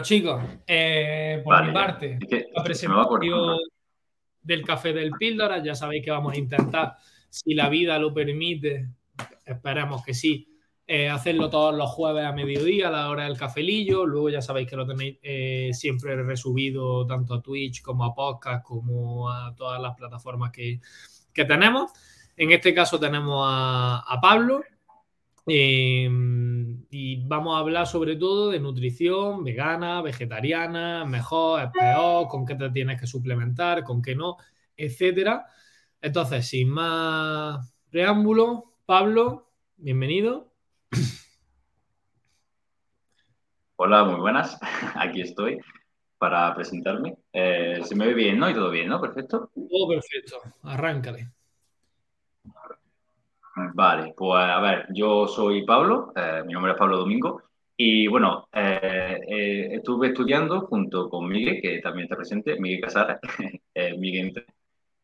Bueno, chicos, eh, por mi parte, la presentación del café del píldora, ya sabéis que vamos a intentar, si la vida lo permite, esperemos que sí, eh, hacerlo todos los jueves a mediodía a la hora del cafelillo. Luego ya sabéis que lo tenéis eh, siempre resubido tanto a Twitch como a podcast, como a todas las plataformas que, tenemos. En este caso tenemos a, Pablo. Em, y vamos a hablar sobre todo de nutrición vegana, vegetariana, mejor, es peor, con qué te tienes que suplementar, con qué no, etcétera. Entonces, sin más preámbulo, Pablo, bienvenido. Hola, muy buenas. Aquí estoy para presentarme. Eh, se me ve bien, ¿no? Y todo bien, ¿no? Perfecto. Todo perfecto. Arráncale. Vale, pues a ver, yo soy Pablo, eh, mi nombre es Pablo Domingo, y bueno, eh, estuve estudiando junto con Miguel, que también está presente, Miguel Casara, Miguel,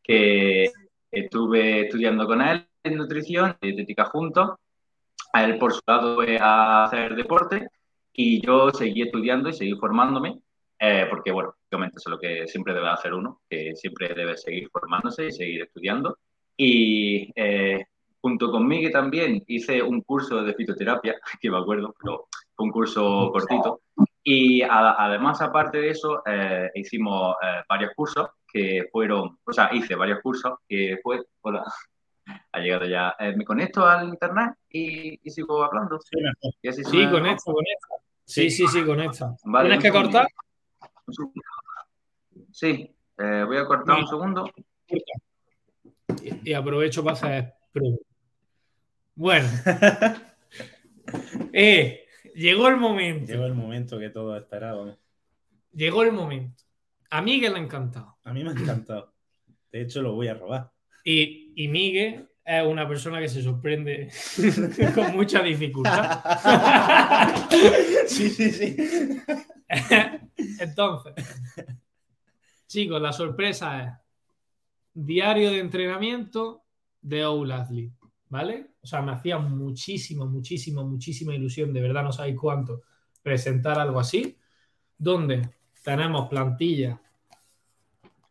que estuve estudiando con él en nutrición dietética juntos, a él por su lado a hacer deporte y yo seguí estudiando y seguí formándome, eh, porque bueno, obviamente eso es lo que siempre debe hacer uno, que siempre debe seguir formándose y seguir estudiando. Y eh, junto con Miguel también hice un curso de fitoterapia, que me acuerdo, pero fue un curso cortito. Y además, aparte de eso, eh, hicimos varios cursos que fueron, o sea, hice varios cursos que fue, hola, ha llegado ya. me conecto al internet y, sigo hablando. Sí, sí, sí conecto, conecto. Sí, sí, sí, conecta. ¿Tienes que cortar? Sí, eh, voy a cortar un segundo. Y, aprovecho para hacer Bueno. eh, llegó el momento. Llegó el momento que todos esperaban. Llegó el momento. A Miguel le ha encantado. A mí me ha encantado. De hecho, lo voy a robar. Y, y Miguel es una persona que se sorprende con mucha dificultad. sí, sí, sí. Entonces, chicos, la sorpresa es diario de entrenamiento de Owl ¿vale? O sea, me hacía muchísimo, muchísimo, muchísima ilusión, de verdad no sabéis cuánto, presentar algo así, donde tenemos plantilla,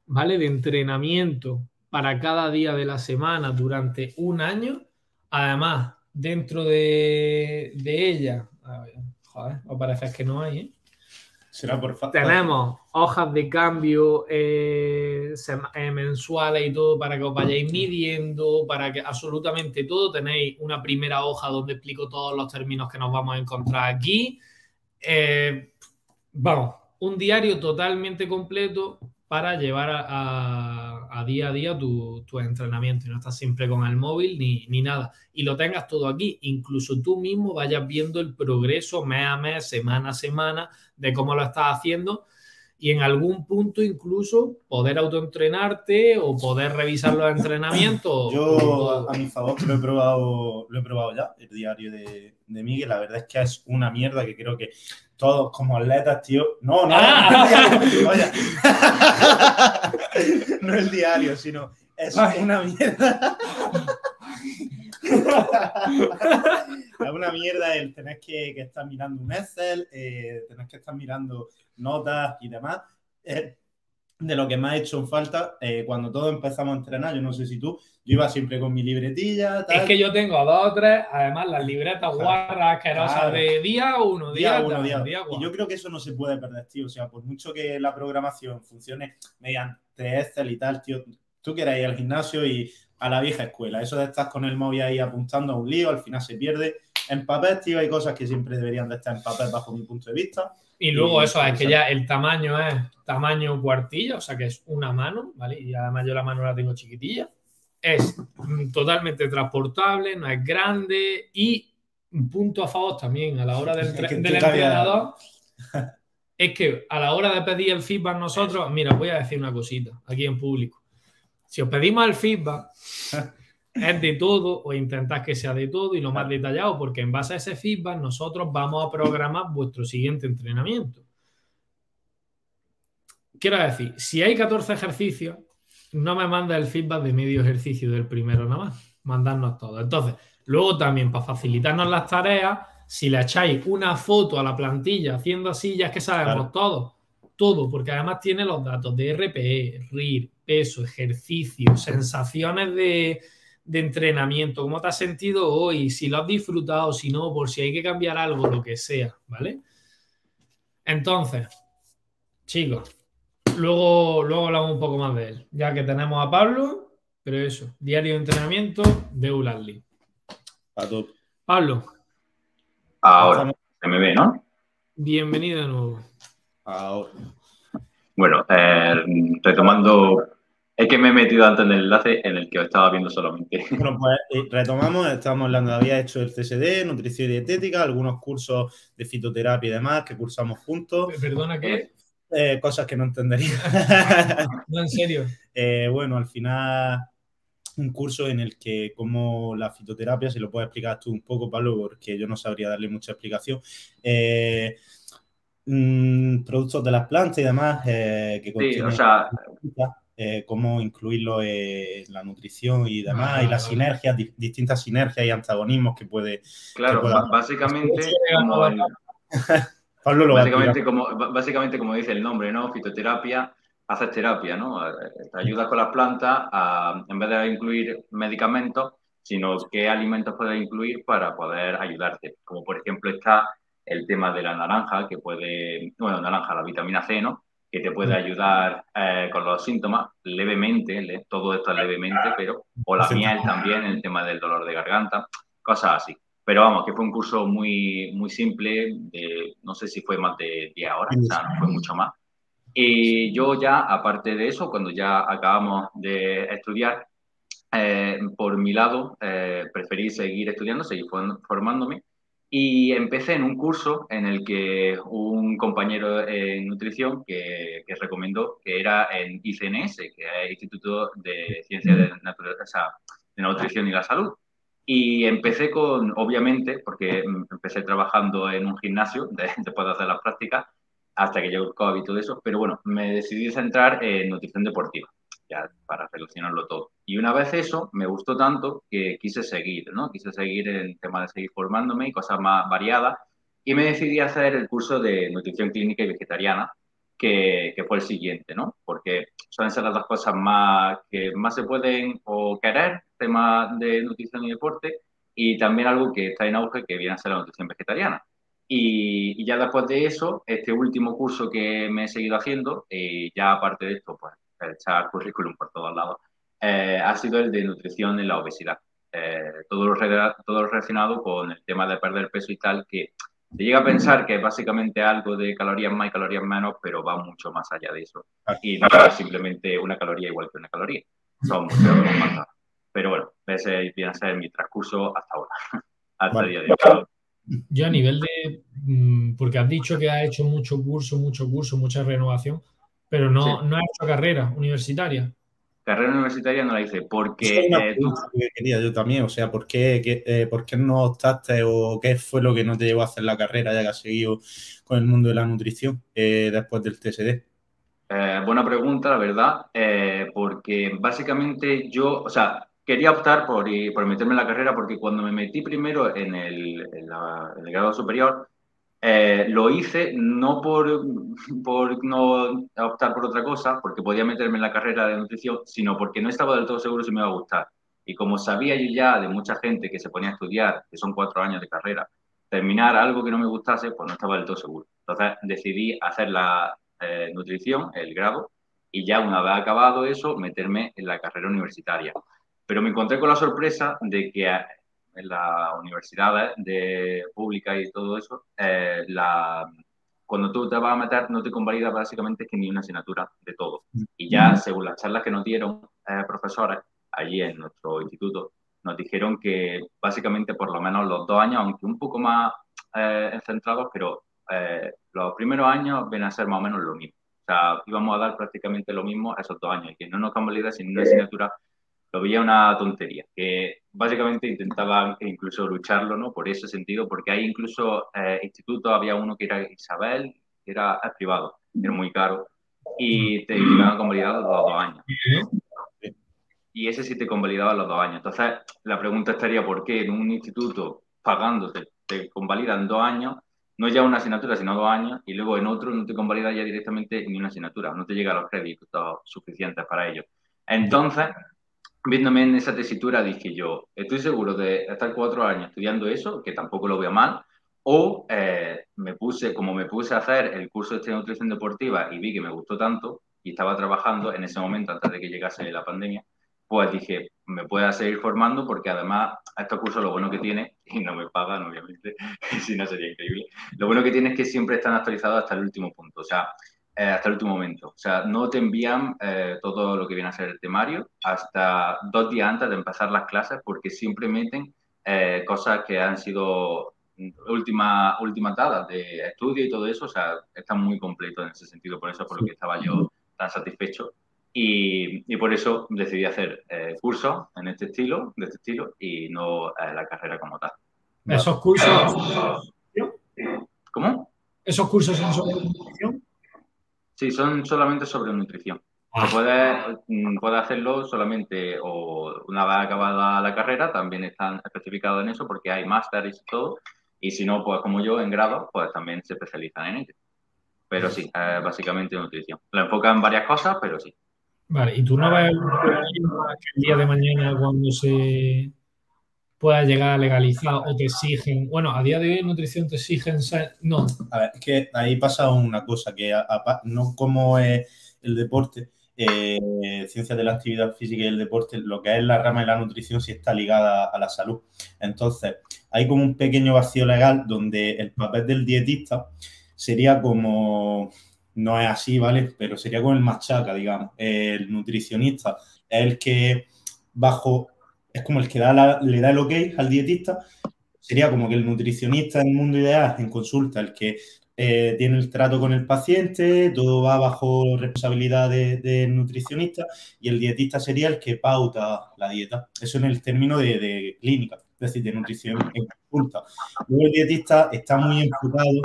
¿vale? De entrenamiento para cada día de la semana durante un año. Además, dentro de, ella, a ver, joder, parece que no hay, ¿eh? Será por Tenemos hojas de cambio eh, eh, mensuales y todo para que os vayáis midiendo, para que absolutamente todo. Tenéis una primera hoja donde explico todos los términos que nos vamos a encontrar aquí. vamos, un diario totalmente completo para llevar a, día a día tu, entrenamiento y no estás siempre con el móvil ni, ni, nada. Y lo tengas todo aquí, incluso tú mismo vayas viendo el progreso mes a mes, semana a semana de cómo lo estás haciendo y en algún punto incluso poder autoentrenarte o poder revisar los entrenamientos. Yo, a mi favor, lo he probado, lo he probado ya, el diario de, de Miguel. La verdad es que es una mierda que creo que todos como atletas, tío. No, no, ah. no el diario, sino es una mierda. es una mierda el tener que, estar mirando un Excel, eh, tener que estar mirando notas y demás. Eh, de lo que me ha hecho en falta eh, cuando todos empezamos a entrenar, yo no sé si tú, yo iba siempre con mi libretilla. Es que yo tengo dos o tres, además las libretas guarras asquerosas de día uno, día, uno, día, día Y yo creo que eso no se puede perder, tío. O sea, por mucho que la programación funcione mediante Excel y tal, tío, tú quieras ir al gimnasio y a la vieja escuela. Eso de estar con el móvil ahí apuntando a un lío, al final se pierde. En papel, tío, hay cosas que siempre deberían de estar en papel bajo mi punto de vista. Y luego eso, es que ya el tamaño es tamaño cuartilla, o sea que es una mano, ¿vale? Y además yo la mano la tengo chiquitilla. Es totalmente transportable, no es grande y un punto a favor también a la hora del, del entrenador es que a la hora de pedir el feedback nosotros, mira, voy a decir una cosita aquí en público. Si os pedimos el feedback, es de todo o intentad que sea de todo y lo más detallado, porque en base a ese feedback nosotros vamos a programar vuestro siguiente entrenamiento. Quiero decir, si hay 14 ejercicios, no me manda el feedback de medio ejercicio del primero nada más, mandarnos todo. Entonces, luego también para facilitarnos las tareas, si le echáis una foto a la plantilla haciendo así, ya es que sabemos todo. Todo, porque además tiene los datos de RPE, RIR, peso, ejercicio, sensaciones de, de entrenamiento, cómo te has sentido hoy, si lo has disfrutado, si no, por si hay que cambiar algo, lo que sea, ¿vale? Entonces, chicos, luego, luego hablamos un poco más de él, ya que tenemos a Pablo, pero eso, diario de entrenamiento de Ulanli. Pablo. Ahora, se me ve, ¿no? Bienvenido de nuevo. Ahora. Bueno, eh, retomando es que me he metido antes en el enlace en el que os estaba viendo solamente. Bueno, pues eh, retomamos, estábamos hablando, había hecho el CSD, nutrición y dietética, algunos cursos de fitoterapia y demás que cursamos juntos. Perdona, ¿qué? Eh, cosas que no entendería. no, en serio. Eh, bueno, al final un curso en el que como la fitoterapia, si lo puedes explicar tú un poco, Pablo, porque yo no sabría darle mucha explicación. Mm, productos de las plantas y demás que sí, o sea, eh, cómo incluirlo en la nutrición y demás, y las sinergias, distintas sinergias y antagonismos que puede. Claro, básicamente, como básicamente, como, básicamente, como dice el nombre, ¿no? Fitoterapia, haces terapia, ¿no? Te ayudas con las plantas a, en vez de incluir medicamentos, sino qué alimentos puedes incluir para poder ayudarte. Como por ejemplo está el tema de la naranja, que puede, bueno, naranja, la vitamina C, ¿no? Que te puede ayudar eh, con los síntomas levemente, todo esto levemente, pero, o la miel también, el tema del dolor de garganta, cosas así. Pero vamos, que fue un curso muy, muy simple, de, no sé si fue más de 10 horas, o sea, no fue mucho más. Y yo ya, aparte de eso, cuando ya acabamos de estudiar, eh, por mi lado, eh, preferí seguir estudiando, seguir formándome y empecé en un curso en el que un compañero en nutrición que, que recomendó, que era en ICNS, que es el Instituto de Ciencias de, de Nutrición y la Salud. Y empecé con, obviamente, porque empecé trabajando en un gimnasio después de hacer las prácticas, hasta que llegó el COVID y todo eso, pero bueno, me decidí centrar en nutrición deportiva ya para relacionarlo todo. Y una vez eso, me gustó tanto que quise seguir, ¿no? Quise seguir el tema de seguir formándome y cosas más variadas. Y me decidí a hacer el curso de nutrición clínica y vegetariana, que, que, fue el siguiente, ¿no? Porque suelen ser las dos cosas más que más se pueden o querer, tema de nutrición y deporte, y también algo que está en auge, que viene a ser la nutrición vegetariana. Y, y ya después de eso, este último curso que me he seguido haciendo, y ya aparte de esto, pues echar currículum por todos lados, eh, ha sido el de nutrición en la obesidad. Eh, todo, lo todo relacionado con el tema de perder peso y tal, que se llega a pensar que es básicamente algo de calorías más y calorías menos, pero va mucho más allá de eso. Y no es simplemente una caloría igual que una caloría. Son muchos más. Pero bueno, ese viene a ser mi transcurso hasta ahora, hasta el día de hoy. Yo a nivel de, mm, porque has dicho que has hecho mucho curso, mucho curso, mucha renovación, pero no, no ha hecho carrera universitaria. Carrera universitaria no la hice porque... Eh, quería yo también, o sea, ¿por qué, eh, ¿por qué no optaste o qué fue lo que no te llevó a hacer la carrera ya que has seguido con el mundo de la nutrición eh, después del TSD? buena pregunta, la verdad, porque básicamente yo, o sea, quería optar por, por meterme en la carrera porque cuando me metí primero en el, en el grado superior, eh, lo hice no por, por no optar por otra cosa, porque podía meterme en la carrera de nutrición, sino porque no estaba del todo seguro si me iba a gustar. Y como sabía yo ya de mucha gente que se ponía a estudiar, que son cuatro años de carrera, terminar algo que no me gustase, pues no estaba del todo seguro. Entonces decidí hacer la eh, nutrición, el grado, y ya una vez acabado eso, meterme en la carrera universitaria. Pero me encontré con la sorpresa de que en las universidades de pública y todo eso, eh, la, cuando tú te vas a meter no te convalida básicamente que ni una asignatura de todo. Y ya según las charlas que nos dieron eh, profesores allí en nuestro instituto, nos dijeron que básicamente por lo menos los dos años, aunque un poco más eh, centrados, pero eh, los primeros años vienen a ser más o menos lo mismo. O sea, íbamos a dar prácticamente lo mismo esos dos años y que no nos convalida sin una asignatura lo veía una tontería, que básicamente intentaban incluso lucharlo, ¿no? Por ese sentido, porque hay incluso eh, institutos, había uno que era Isabel, que era privado, era muy caro, y te iban convalidado los dos años. Y ese sí te convalidaba los dos años. Entonces, la pregunta estaría, ¿por qué en un instituto pagándote te convalidan dos años, no ya una asignatura, sino dos años, y luego en otro no te convalida ya directamente ni una asignatura, no te llegan los créditos suficientes para ello. Entonces, viéndome en esa tesitura, dije yo, estoy seguro de estar cuatro años estudiando eso, que tampoco lo veo mal, o eh, me puse, como me puse a hacer el curso de nutrición deportiva y vi que me gustó tanto y estaba trabajando en ese momento antes de que llegase la pandemia, pues dije, me puedo seguir formando porque además este curso lo bueno que tiene, y no me pagan obviamente, si no sería increíble, lo bueno que tiene es que siempre están actualizados hasta el último punto, o sea, eh, hasta el último momento. O sea, no te envían eh, todo lo que viene a ser el temario hasta dos días antes de empezar las clases porque siempre meten cosas que han sido última, última dadas de estudio y todo eso, o sea, está muy completo en ese sentido, por eso por lo que estaba yo tan satisfecho. Y, y por eso decidí hacer eh, cursos en este estilo, de este estilo, y no eh, la carrera como tal. ¿Esos cursos? ¿Cómo? ¿Esos cursos son sobre? Sí, son solamente sobre nutrición. Ah. Puedes, mm, puede hacerlo solamente o una vez acabada la carrera, también están especificados en eso porque hay másteres y todo, y si no, pues como yo, en grado, pues también se especializan en ello. Pero sí, básicamente nutrición. Lo enfocan en varias cosas, pero sí. Vale, ¿y tú no ves el día de mañana cuando se pueda llegar a legalizar o te exigen, bueno, a día de hoy nutrición te exigen, no. A ver, es que ahí pasa una cosa, que no como es el deporte, eh, ciencias de la actividad física y el deporte, lo que es la rama de la nutrición sí está ligada a la salud. Entonces, hay como un pequeño vacío legal donde el papel del dietista sería como, no es así, ¿vale? Pero sería como el machaca, digamos. El nutricionista es el que bajo, es como el que da le da el ok al dietista. Sería como que el nutricionista en mundo ideal, en consulta, el que eh, tiene el trato con el paciente, todo va bajo responsabilidad del nutricionista y el dietista sería el que pauta la dieta. Eso en el término de, clínica, es decir, de nutrición en consulta. Luego el dietista está muy enfocado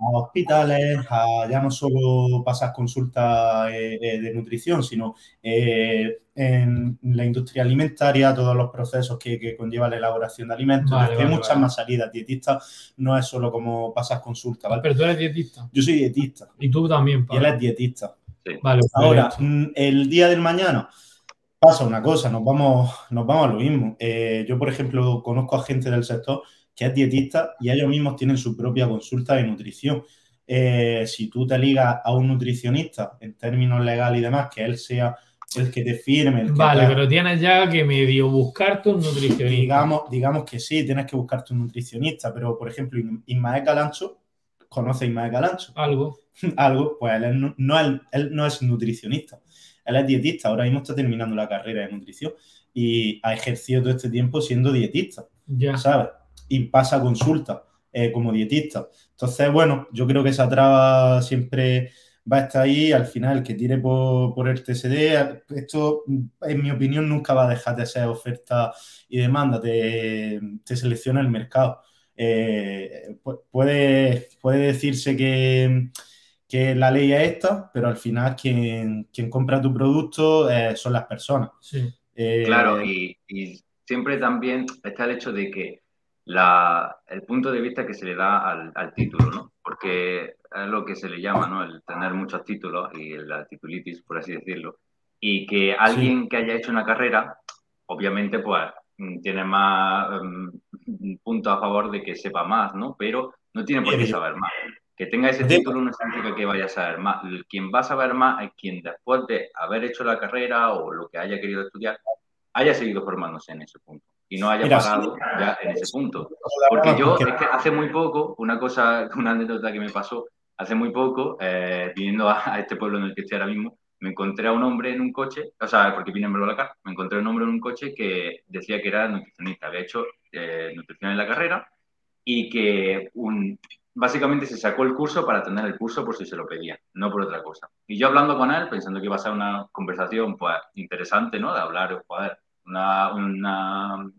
a hospitales, a ya no solo pasar consultas eh, eh, de nutrición, sino eh, en la industria alimentaria, todos los procesos que, que conlleva la elaboración de alimentos. hay muchas más salidas. Dietista no es solo como pasar consultas. Pero tú eres dietista. Yo soy dietista. Y tú también, Y él es dietista. Vale, Ahora, mm, el día del mañana pasa una cosa, nos vamos, nos vamos a lo mismo. yo, por ejemplo, conozco a gente del sector que es dietista y ellos mismos tienen su propia consulta de nutrición. Eh, si tú te ligas a un nutricionista en términos legales y demás, que él sea el que te firme. vale, pero tienes ya que medio buscarte un nutricionista. Digamos, digamos que sí, tienes que buscarte un nutricionista, pero por ejemplo, Ismael Galancho, ¿conoce a Ismael Galancho? Algo. Algo, pues él no, él, no es nutricionista, él es dietista, ahora mismo está terminando la carrera de nutrición y ha ejercido todo este tiempo siendo dietista. Ya. ¿Sabes? Y pasa consulta eh, como dietista. Entonces, bueno, yo creo que esa traba siempre va a estar ahí. Al final, el que tire por, el TSD, esto, en mi opinión, nunca va a dejar de ser oferta y demanda, te, selecciona el mercado. Eh, puede, puede decirse que, la ley es esta, pero al final quien, quien compra tu producto eh, son las personas. claro, y, y, siempre también está el hecho de que la, el punto de vista que se le da al, título, ¿no? Porque es lo que se le llama, ¿no? El tener muchos títulos y la titulitis, por así decirlo. Y que alguien que haya hecho una carrera, obviamente, pues tiene más mm, puntos a favor de que sepa más, ¿no? Pero no tiene por qué saber más. Que tenga ese título no significa que vaya a saber más. Quien va a saber más es quien después de haber hecho la carrera o lo que haya querido estudiar, haya seguido formándose en ese punto y no haya pagado ya en ese punto. Porque yo, es que hace muy poco, una cosa, una anécdota que me pasó, hace muy poco, eh, viniendo a, este pueblo en el que estoy ahora mismo, me encontré a un hombre en un coche, o sea, porque vine en acá, me encontré a un hombre en un coche que decía que era nutricionista, había hecho eh, nutrición en la carrera y que un, básicamente se sacó el curso para tener el curso por si se lo pedían, no por otra cosa. Y yo hablando con él, pensando que iba a ser una conversación pues, interesante, ¿no? De hablar, joder, una,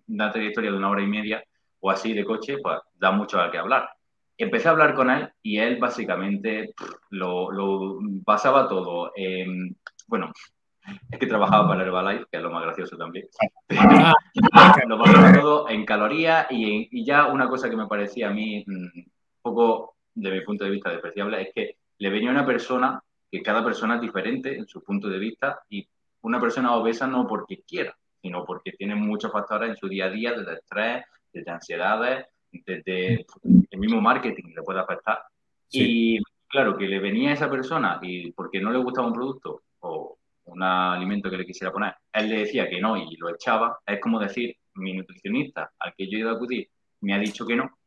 una, trayectoria de una hora y media o así de coche, pues da mucho a que hablar. Empecé a hablar con él y él básicamente lo, lo basaba todo en, bueno, que trabajaba para Herbalife, que es lo más gracioso también. Ah. lo basaba todo en calorías y, ya una cosa que me parecía a mí mm, un poco, de mi punto de vista, despreciable, es que le venía una persona, que cada persona es diferente en su punto de vista, y una persona obesa no porque quiera, sino porque tiene muchos factores en su día a día, desde estrés, desde ansiedades, desde el mismo marketing le puede afectar. Y claro, que le venía a esa persona y porque no le gustaba un producto o un alimento que le quisiera poner, él le decía que no y lo echaba, es como decir, mi nutricionista al que yo he ido a acudir me ha dicho que no,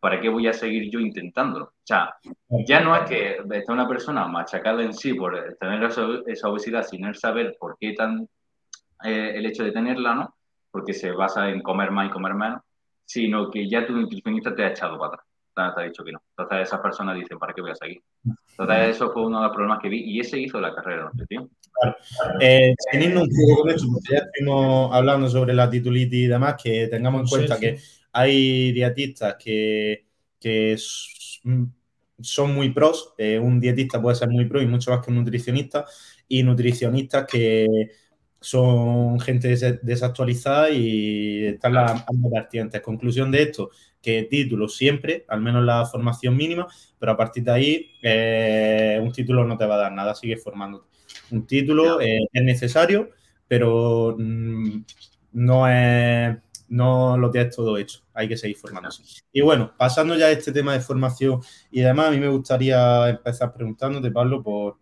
¿para qué voy a seguir yo intentándolo? O sea, ya no es que está una persona machacada en sí por tener esa obesidad sin saber por qué tan eh, el hecho de tenerla, ¿no? Porque se basa en comer más y comer menos, sino que ya tu nutricionista te ha echado para atrás. Te ha dicho que no. Entonces esas personas dicen, ¿para qué voy a seguir? Entonces eso fue uno de los problemas que vi y ese hizo la carrera de nutrición. Claro. Eh, teniendo un poco con esto, porque ya estuvimos hablando sobre la titulitis y demás, que tengamos en cuenta que hay dietistas que, que son muy pros, eh, un dietista puede ser muy pro y mucho más que un nutricionista, y nutricionistas que son gente desactualizada y están las ambas vertientes. Conclusión de esto, que título siempre, al menos la formación mínima, pero a partir de ahí eh, un título no te va a dar nada, sigue formándote. Un título eh, es necesario, pero mm, no es no lo tienes todo hecho, hay que seguir formándose. Y bueno, pasando ya a este tema de formación y demás, a mí me gustaría empezar preguntándote, Pablo, por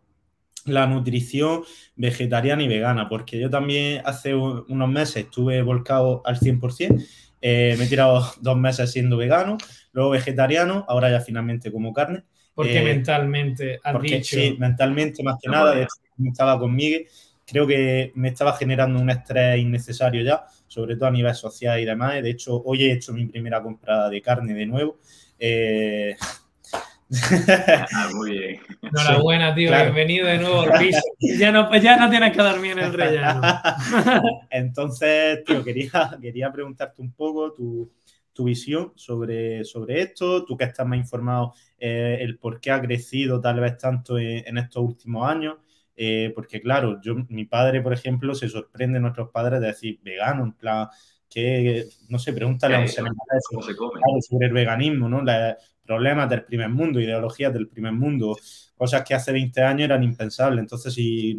la nutrición vegetariana y vegana, porque yo también hace unos meses estuve volcado al 100%, eh, me he tirado dos meses siendo vegano, luego vegetariano, ahora ya finalmente como carne. Porque eh, mentalmente has porque, dicho... Sí, mentalmente más que nada, de hecho, estaba con Miguel, creo que me estaba generando un estrés innecesario ya, sobre todo a nivel social y demás. De hecho, hoy he hecho mi primera compra de carne de nuevo. Eh, ah, muy bien. Enhorabuena, tío. Bienvenido de nuevo al piso. Ya no, ya no tienes que dormir en el relleno. Entonces, tío, quería, quería preguntarte un poco tu, visión sobre, sobre esto, tú que estás más informado, eh, el por qué ha crecido tal vez tanto en estos últimos años. Eh, porque claro, yo, mi padre, por ejemplo, se sorprende nuestros padres de decir vegano, en plan, que, no sé, pregúntale a un sobre el veganismo, ¿no? Problemas del primer mundo, ideologías del primer mundo, cosas que hace 20 años eran impensables. Entonces, si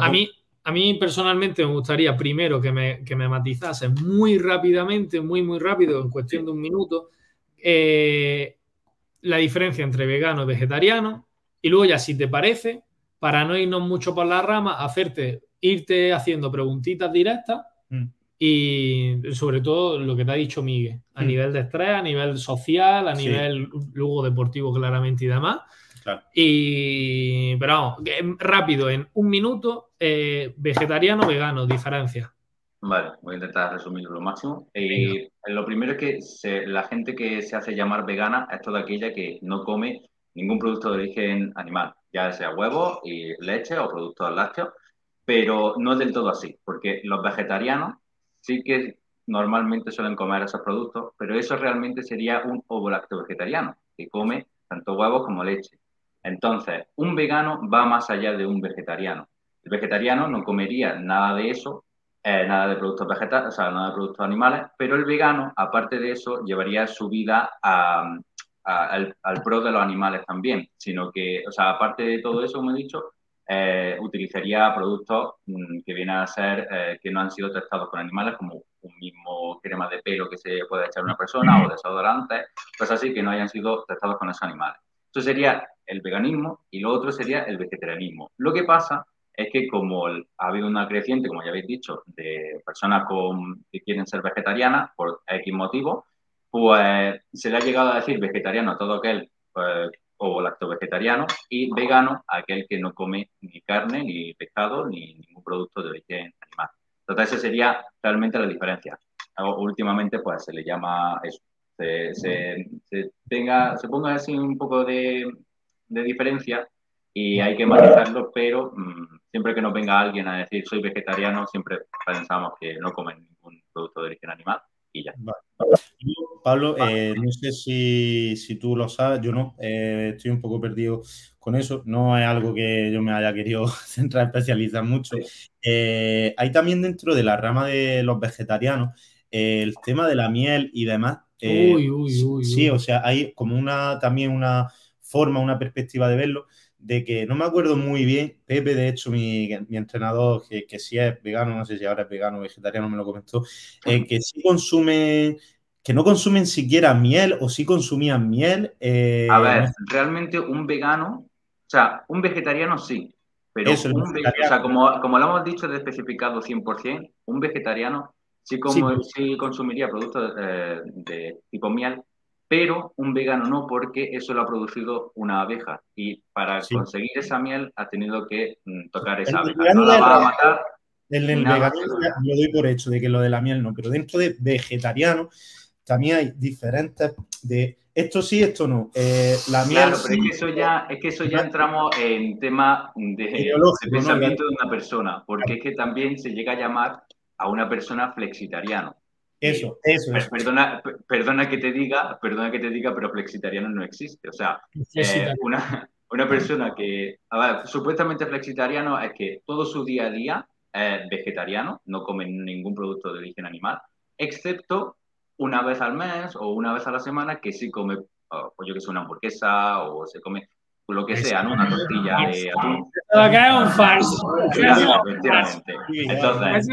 a, mí, a mí personalmente me gustaría primero que me, que me matizase muy rápidamente, muy, muy rápido, en cuestión de un minuto, eh, la diferencia entre vegano y vegetariano. Y luego ya, si te parece, para no irnos mucho por la rama, hacerte, irte haciendo preguntitas directas mm. Y sobre todo lo que te ha dicho Miguel, a mm. nivel de estrés, a nivel social, a nivel luego deportivo claramente y demás. Y, pero vamos, rápido, en un minuto, eh, vegetariano, vegano, diferencia. Vale, voy a intentar resumirlo lo máximo. Eh, lo primero es que la gente que se hace llamar vegana es toda aquella que no come ningún producto de origen animal ya sea huevo y leche o productos lácteos, pero no es del todo así, porque los vegetarianos sí que normalmente suelen comer esos productos, pero eso realmente sería un ovo vegetariano, que come tanto huevos como leche. Entonces, un vegano va más allá de un vegetariano. El vegetariano no comería nada de eso, eh, nada de productos vegetales, o sea, nada de productos animales, pero el vegano, aparte de eso, llevaría su vida a, al, pro de los animales también, sino que, o sea, aparte de todo eso, como he dicho, eh, utilizaría productos mm, que vienen a ser, eh, que no han sido testados con animales, como un mismo crema de pelo que se puede echar una persona o desodorantes, pues así que no hayan sido testados con esos animales. Eso sería el veganismo y lo otro sería el vegetarianismo. Lo que pasa es que como ha habido una creciente, como ya habéis dicho, de personas con, que quieren ser vegetarianas por X motivos, pues se le ha llegado a decir vegetariano a todo aquel pues, o lacto vegetariano y vegano aquel que no come ni carne, ni pescado, ni ningún producto de origen animal. Entonces, esa sería realmente la diferencia. Últimamente, pues se le llama eso. Se, tenga, se ponga así un poco de, diferencia y hay que matizarlo, pero mm, siempre que nos venga alguien a decir soy vegetariano, siempre pensamos que no comen ningún producto de origen animal y ya. Pablo, eh, no sé si, si, tú lo sabes, yo no, eh, estoy un poco perdido con eso, no es algo que yo me haya querido centrar, especializar mucho. Eh, hay también dentro de la rama de los vegetarianos el tema de la miel y demás. uy, uy, uy, sí, o sea, hay como una también una forma, una perspectiva de verlo, de que no me acuerdo muy bien, Pepe, de hecho, mi, entrenador, que, que sí es vegano, no sé si ahora es vegano o vegetariano, me lo comentó, que sí consume que no consumen siquiera miel o sí consumían miel. Eh, a ver, realmente un vegano, o sea, un vegetariano sí, pero un vegetariano. o sea, como, como lo hemos dicho de especificado 100%, un vegetariano sí, como, sí. consumiría productos eh, de tipo miel, pero un vegano no, porque eso lo ha producido una abeja y para conseguir esa miel ha tenido que mm, tocar esa abeja. No la va a matar. En el veganismo lo doy por hecho de que lo de la miel no, pero dentro de vegetariano también hay diferentes de esto sí, esto no. Eh, la miel claro, pero es que eso ya, es que eso ya entramos en tema de, pensamiento de una persona, porque es que también se llega a llamar a una persona flexitariano. Eso, eso, Perdona, perdona que te diga, perdona que te diga, pero flexitariano no existe. O sea, eh, una, una, persona que, a ver, supuestamente flexitariano es que todo su día a día es vegetariano, no come ningún producto de origen animal, excepto una vez al mes o una vez a la semana que sí come, oh, pues yo que sé, una hamburguesa o se come lo que sea, ¿no? Una tortilla de atún. que es un falso. Entonces,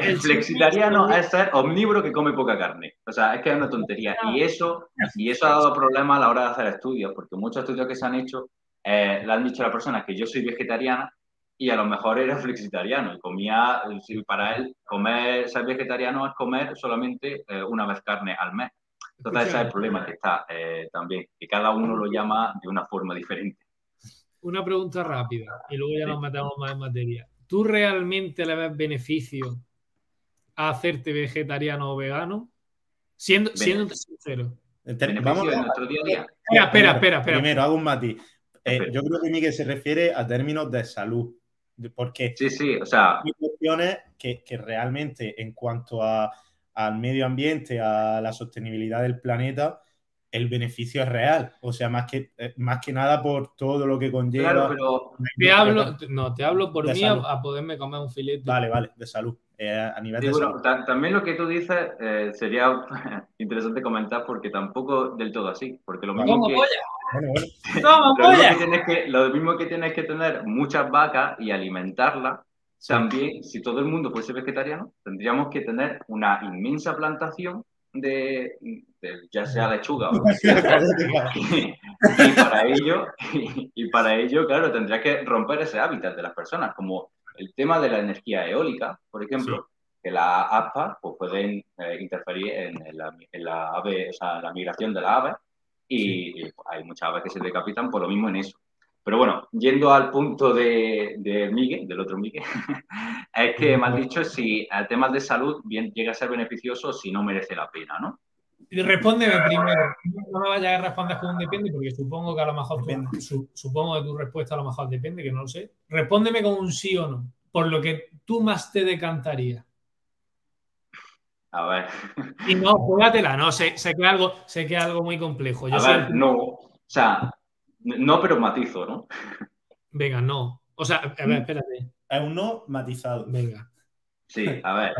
el flexitariano es ser omnívoro que come poca carne. O sea, es que es una tontería. Y eso, y eso ha dado problemas a la hora de hacer estudios, porque muchos estudios que se han hecho eh, le han dicho a las personas que yo soy vegetariana y a lo mejor era flexitariano y comía, para él, comer, ser vegetariano es comer solamente eh, una vez carne al mes. Entonces ese es el problema que está eh, también, que cada uno lo llama de una forma diferente. Una pregunta rápida y luego ya nos metemos más en materia. ¿Tú realmente le ves beneficio a hacerte vegetariano o vegano? Siendo, siendo sincero. Vamos a nuestro día a día. Espera, espera, espera. Primero, hago un matiz. Eh, yo creo que Miguel se refiere a términos de salud. Porque sí, sí, o sea, hay cuestiones que, que realmente en cuanto a, al medio ambiente, a la sostenibilidad del planeta, el beneficio es real. O sea, más que, eh, más que nada por todo lo que conlleva. Claro, pero te hablo, no, te hablo por mí a, poderme comer un filete. Vale, vale, de salud. Eh, a nivel de salud. También lo que tú dices eh, sería interesante comentar porque tampoco del todo así. Porque lo mismo que. lo, mismo que tienes que tener muchas vacas y alimentarlas, también, si todo el mundo fuese vegetariano, tendríamos que tener una inmensa plantación de, ya sea lechuga o y, para ello, y, para ello, claro, tendría que romper ese hábitat de las personas, como el tema de la energía eólica, por ejemplo, que las aspas pues, pueden eh, interferir en, la, ave, o sea, la migración de la ave y, hay muchas aves que se decapitan por lo mismo en eso. Pero bueno, yendo al punto de, de Miguel, del otro Miguel, es que me has dicho si el tema de salud bien, llega a ser beneficioso o si no merece la pena, ¿no? Respóndeme primero. No me vayas a responder con un depende, porque supongo que a lo mejor supongo que tu respuesta a lo mejor depende, que no lo sé. Respóndeme con un sí o no, por lo que tú más te decantaría. A ver. Y no, juégatela, no, sé, sé, que algo, sé que es algo muy complejo. a ver, no. O sea, no, pero matizo, ¿no? Venga, no. O sea, a ver, espérate. Es un no matizado. Venga. Sí, a ver.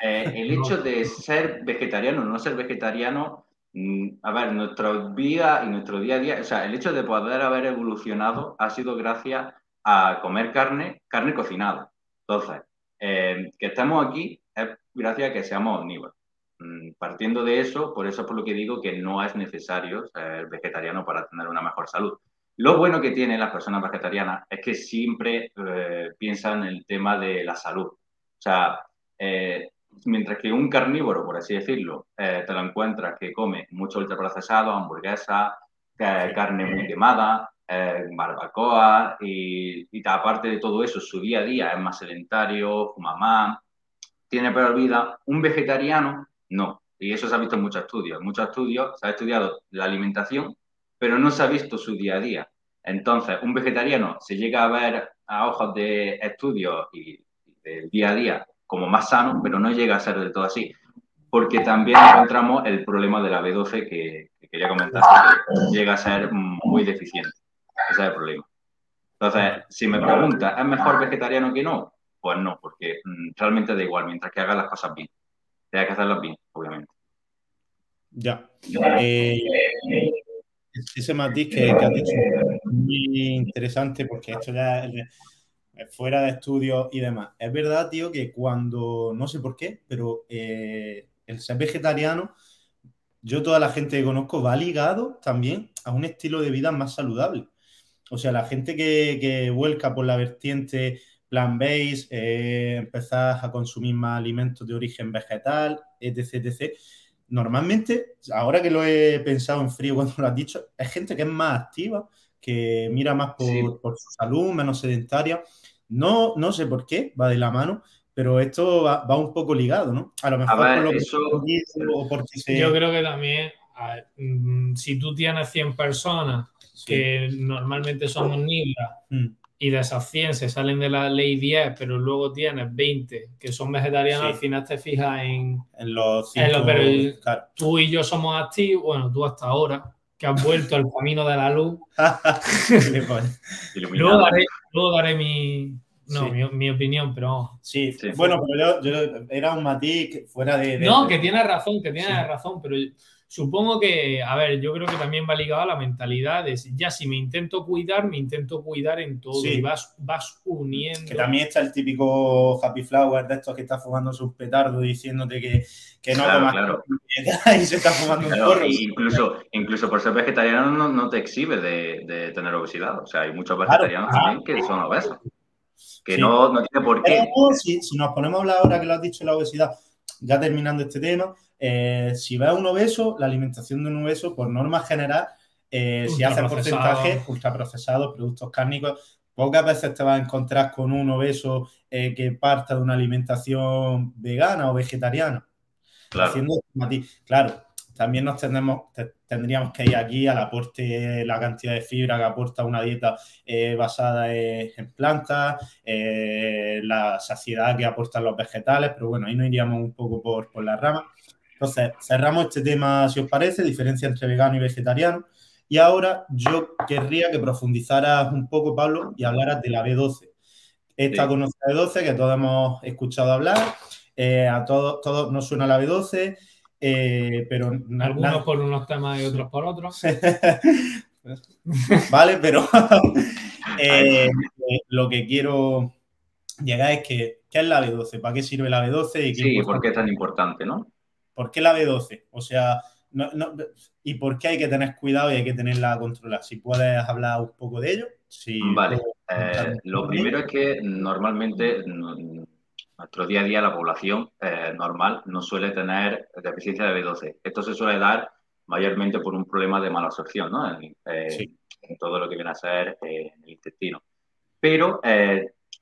Eh, el hecho de ser vegetariano o no ser vegetariano, mm, a ver, nuestra vida y nuestro día a día, o sea, el hecho de poder haber evolucionado ha sido gracias a comer carne, carne cocinada. Entonces, eh, que estemos aquí es gracias a que seamos omnívoros. Mm, partiendo de eso, por eso es por lo que digo que no es necesario ser vegetariano para tener una mejor salud. Lo bueno que tienen las personas vegetarianas es que siempre eh, piensan en el tema de la salud. O sea, eh, mientras que un carnívoro, por así decirlo, eh, te lo encuentras que come mucho ultraprocesado, hamburguesa, carne muy quemada, barbacoa, y, y, aparte de todo eso, su día a día es más sedentario, fuma más, tiene peor vida. Un vegetariano no. Y eso se ha visto en muchos estudios. En muchos estudios se ha estudiado la alimentación, pero no se ha visto su día a día. Entonces, un vegetariano se llega a ver a ojos de estudios y del día a día como más sano, pero no llega a ser del todo así. porque también encontramos el problema de la B12 que, quería comentar, que llega a ser muy deficiente. Ese es el problema. Entonces, si me pregunta, ¿es mejor vegetariano que no? Pues no, porque mm, realmente da igual, mientras que hagas las cosas bien. Tienes que hacerlas bien, obviamente. Ya. Eh, ese matiz que, has dicho es muy interesante porque esto ya es fuera de estudio y demás. Es verdad, tío, que cuando, no sé por qué, pero eh, el ser vegetariano, yo toda la gente que conozco va ligado también a un estilo de vida más saludable. O sea, la gente que, vuelca por la vertiente plant-based, eh, empezar a consumir más alimentos de origen vegetal, etc, etc. Normalmente, ahora que lo he pensado en frío cuando lo has dicho, es gente que es más activa, que mira más por, su salud, menos sedentaria. No, no sé por qué, va de la mano, pero esto va, un poco ligado, ¿no? A lo mejor por lo que Yo creo que también, mm, si tú tienes 100 personas que normalmente son omnívoras mm. Y de esas 100 se salen de la ley 10, pero luego tienes 20 que son vegetarianos, al final te fijas en, en los 5. Pero tú y yo somos activos, bueno, tú hasta ahora, que has vuelto al camino de la luz. luego, daré, luego daré mi, no, mi, opinión, pero. Sí, bueno, pero yo, era un matiz fuera de. no, que tiene razón, que tiene razón, pero supongo que, a ver, yo creo que también va ligado a la mentalidad de ya si me intento cuidar, me intento cuidar en todo y vas, vas uniendo. Que también está el típico happy flower de estos que está fumando sus petardos diciéndote que, que no claro, claro. y se está fumando un porro. Incluso, incluso por ser vegetariano no, no te exhibe de, de, tener obesidad. O sea, hay muchos vegetarianos también que son obesos. Que no, no, tiene por qué. si, si, nos ponemos a hablar ahora que lo has dicho la obesidad, ya terminando este tema, eh, si ves a un obeso, la alimentación de un obeso, por norma general, eh, si hace porcentaje ultraprocesados, productos cárnicos, pocas veces te vas a encontrar con un obeso eh, que parta de una alimentación vegana o vegetariana. Claro. claro, también nos tendríamos que ir aquí al aporte, la cantidad de fibra que aporta una dieta basada en plantas, la saciedad que aportan los vegetales, pero bueno, ahí no iríamos un poco por, por la rama. Entonces, cerramos este tema, si os parece, diferencia entre vegano y vegetariano. Y ahora yo querría que profundizaras un poco, Pablo, y hablaras de la B12. Esta sí. la B12 que todos hemos escuchado hablar. Eh, a todos, todos nos suena la B12, eh, pero... Algunos por unos temas y otros por otros. vale, pero eh, lo que quiero llegar es que, ¿qué es la B12? ¿Para qué sirve la B12? Y sí, ¿por qué es tan importante, no? ¿Por qué la B12? O sea, ¿y por qué hay que tener cuidado y hay que tenerla controlada? Si puedes hablar un poco de ello. vale. Eh, lo primero es que normalmente nuestro día a día la población eh, normal no suele tener deficiencia de B12. Esto se suele dar mayormente por un problema de mala absorción, ¿no? En, eh, todo lo que viene a ser el intestino. Pero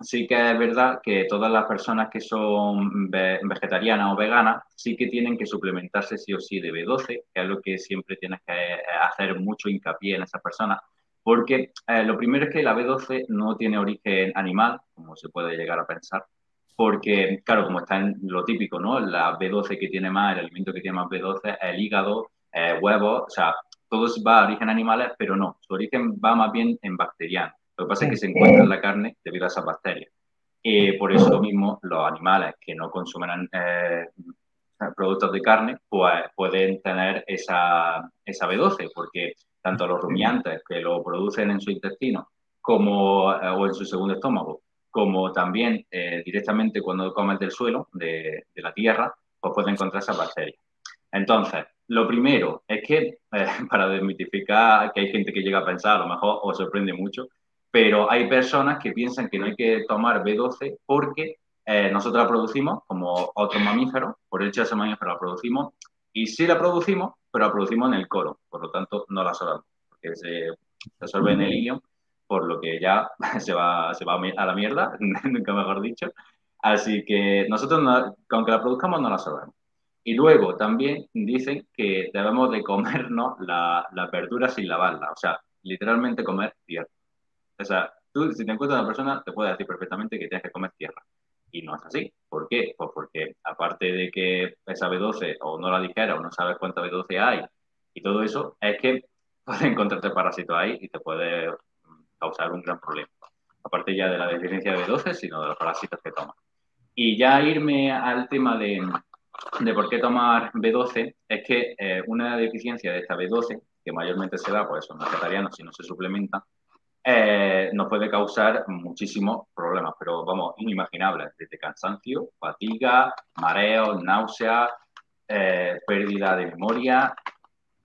sí que es verdad que todas las personas que son vegetarianas o veganas sí que tienen que suplementarse sí o sí de B12, que es lo que siempre tienes que eh, hacer mucho hincapié en esas personas, porque eh, lo primero es que la B12 no tiene origen animal, como se puede llegar a pensar, porque, claro, como está en lo típico, ¿no? La B12 que tiene más, el alimento que tiene más B12 es el hígado, eh, huevos, o sea, todo va a origen animales, pero no, su origen va más bien en bacteriano. Lo que pasa es que se encuentra en la carne debido a esas bacterias. Y por eso mismo los animales que no consumen eh, productos de carne pues, pueden tener esa, esa B12, porque tanto los rumiantes que lo producen en su intestino como, eh, o en su segundo estómago, como también eh, directamente cuando comen del suelo, de, de, la tierra, pues pueden encontrar esas bacterias. Entonces, lo primero es que, para desmitificar que hay gente que llega a pensar, a lo mejor os sorprende mucho, pero hay personas que piensan que no hay que tomar B12 porque eh, nosotros la producimos como otros mamíferos, por el hecho de ser mamíferos la producimos, y sí la producimos, pero la producimos en el colon, por lo tanto no la absorbemos, porque se, absorbe en el ilion, por lo que ya se va, se va a la mierda, nunca mejor dicho. Así que nosotros, aunque la produzcamos, no la absorbemos. Y luego también dicen que debemos de comernos la, la verdura sin lavarla, o sea, literalmente comer tierra. O sea, tú si te encuentras una persona, te puede decir perfectamente que tienes que comer tierra. Y no es así. ¿Por qué? Pues porque aparte de que esa B12 o no la dijera o no sabes cuánta B12 hay y todo eso, es que puede encontrarte parásitos ahí y te puede causar un gran problema. Aparte ya de la deficiencia de B12, sino de los parásitos que tomas. Y ya irme al tema de, de por qué tomar B12, es que eh, una deficiencia de esta B12, que mayormente se da, pues son vegetarianos si no se suplementa, eh, nos puede causar muchísimos problemas, pero vamos, inimaginables, desde cansancio, fatiga, mareo, náusea, eh, pérdida de memoria.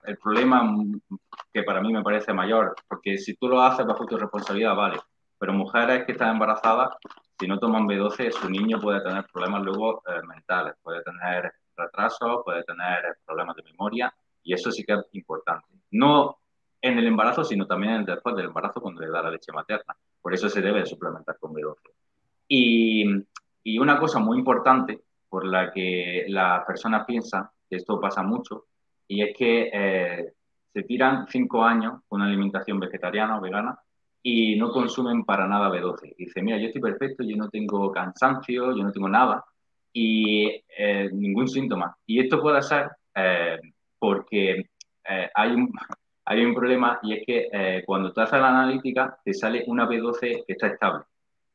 El problema que para mí me parece mayor, porque si tú lo haces bajo tu responsabilidad, vale, pero mujeres que están embarazadas, si no toman B12, su niño puede tener problemas luego eh, mentales, puede tener retrasos, puede tener problemas de memoria, y eso sí que es importante. No en el embarazo, sino también después del embarazo cuando le da la leche materna. Por eso se debe suplementar con B12. Y, y una cosa muy importante por la que las personas piensan que esto pasa mucho, y es que eh, se tiran cinco años con una alimentación vegetariana o vegana y no consumen para nada B12. Y dice, mira, yo estoy perfecto, yo no tengo cansancio, yo no tengo nada y eh, ningún síntoma. Y esto puede ser eh, porque hay un, hay un problema y es que eh, cuando tú haces la analítica te sale una B12 que está estable,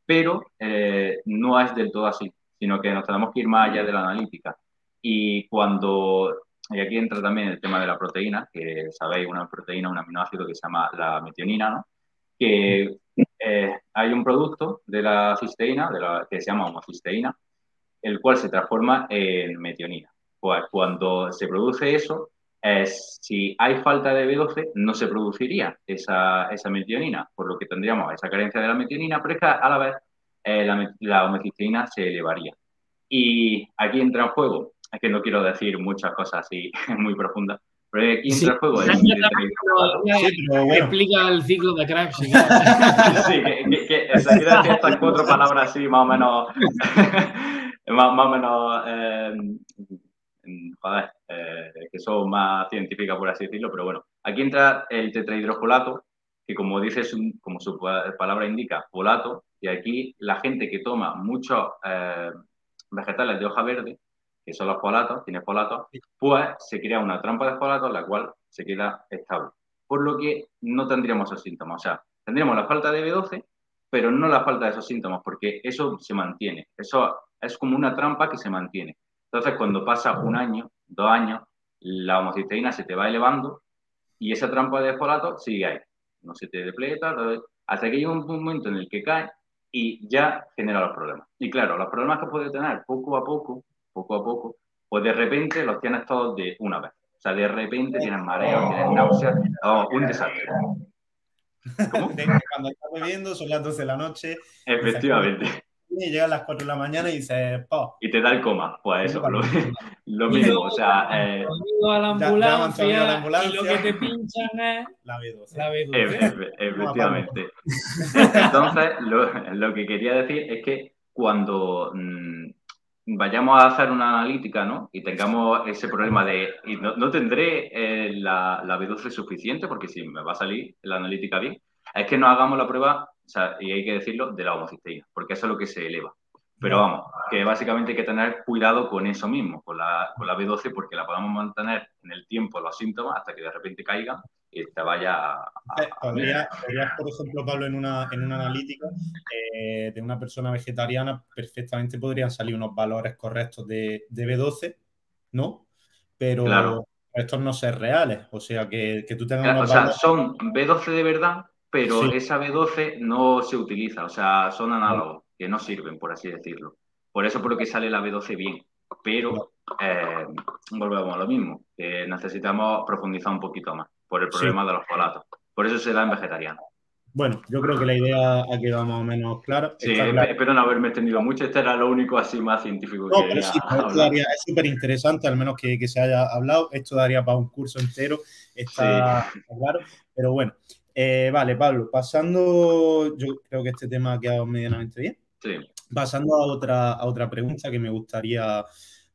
pero eh, no es del todo así, sino que nos tenemos que ir más allá de la analítica. Y cuando, y aquí entra también el tema de la proteína, que sabéis, una proteína, un aminoácido que se llama la metionina, que eh, hay un producto de la cisteína, que se llama homocisteína, el cual se transforma en metionina. Pues cuando se produce eso, es, si hay falta de B12, no se produciría esa, esa, metionina, por lo que tendríamos esa carencia de la metionina, pero es que a la vez eh, la, la homocisteína se elevaría. Y aquí entra en juego, es que no quiero decir muchas cosas así muy profundas, pero aquí entra en juego. El, Explica el ciclo de Crash. sí, que, que, que estas cuatro palabras así, más o menos, más, más, o menos, eh, joder, eh, que son más científicas, por así decirlo, pero bueno, aquí entra el tetrahidrofolato, que como dice, como su palabra indica, folato, y aquí la gente que toma muchos eh, vegetales de hoja verde, que son los folatos, tiene folatos, pues se crea una trampa de folatos, la cual se queda estable. Por lo que no tendríamos esos síntomas. O sea, tendríamos la falta de B12, pero no la falta de esos síntomas, porque eso se mantiene. Eso es como una trampa que se mantiene. Entonces, cuando pasa un año, dos años, la homocisteína se te va elevando y esa trampa de folato sigue ahí. No se te depleta, hasta que llega un momento en el que cae y ya genera los problemas. Y claro, los problemas que puede tener poco a poco, poco a poco, pues de repente los tienes todos de una vez. O sea, de repente tienes mareo, tienes náuseas, oh, un desastre. ¿Cómo? Cuando estás bebiendo, son las 12 de la noche. Efectivamente y llega a las 4 de la mañana y dice ¡po! Y te da el coma. Pues eso, lo, lo mismo. O sea, eh, a la ambulancia, ya, ya a la ambulancia, y lo que te pinchan es la B12. La B12. efectivamente. Entonces, lo, lo, que quería decir es que cuando mmm, vayamos a hacer una analítica, ¿no? Y tengamos ese problema de, y no, no tendré eh, la, la B12 suficiente, porque si me va a salir la analítica bien, es que no hagamos la prueba o sea, y hay que decirlo, de la homocisteína, porque eso es lo que se eleva. Pero vamos, que básicamente hay que tener cuidado con eso mismo, con la, con la B12, porque la podemos mantener en el tiempo los síntomas hasta que de repente caigan y te vaya a... Podrías, por ejemplo, Pablo, en una, en una analítica eh, de una persona vegetariana, perfectamente podrían salir unos valores correctos de, de B12, ¿no? Pero claro. estos no ser reales, o sea, que, que tú tengas... Claro, o sea, son B12 de verdad, pero sí. esa B12 no se utiliza, o sea, son análogos que no sirven, por así decirlo. Por eso lo que sale la B12 bien, pero eh, volvemos a lo mismo, necesitamos profundizar un poquito más por el problema sí. de los folatos. Por eso se da en vegetariano. Bueno, yo creo que la idea ha quedado más o menos clara. Sí, claro. espero no haberme extendido mucho. Este era lo único así más científico no, que pero sí, daría, es súper interesante, al menos que, que, se haya hablado. Esto daría para un curso entero, está, sí. está claro. Pero bueno, eh, vale, Pablo, pasando, yo creo que este tema ha quedado medianamente bien. Sí. Pasando a otra, a otra pregunta que me gustaría,